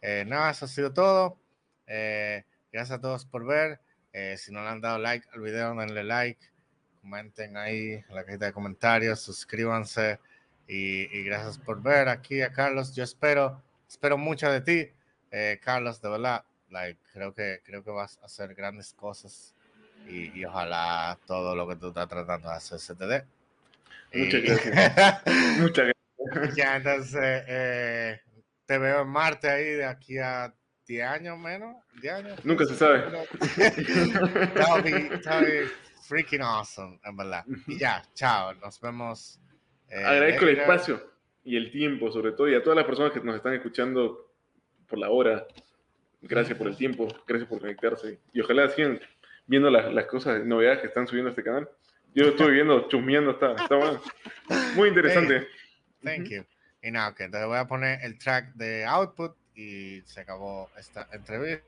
Eh, nada, eso ha sido todo. Eh, gracias a todos por ver. si no le han dado like al video, denle like. Comenten ahí en la cajita de comentarios, suscríbanse. Y, gracias por ver aquí a Carlos. Yo espero, espero mucho de ti, Carlos, de verdad. Like, creo que creo que vas a hacer grandes cosas y, y ojalá todo lo que tú estás tratando de hacer se te dé. Muchas gracias. <laughs> Muchas gracias. Ya, entonces, eh, te veo en Marte ahí de aquí a 10 años menos. 10 años. Nunca se sabe. <laughs> That'll be, freaking awesome, en verdad. Y ya, chao. Nos vemos. Eh, Agradezco el espacio y el tiempo, sobre todo, y a todas las personas que nos están escuchando por la hora. Gracias por el tiempo, gracias por conectarse. Y ojalá sigan viendo las, las cosas, novedades que están subiendo a este canal. Yo estoy viendo, chusmeando, está, está bueno. Muy interesante. thank you. Y nada, que entonces voy a poner el track de output y se acabó esta entrevista.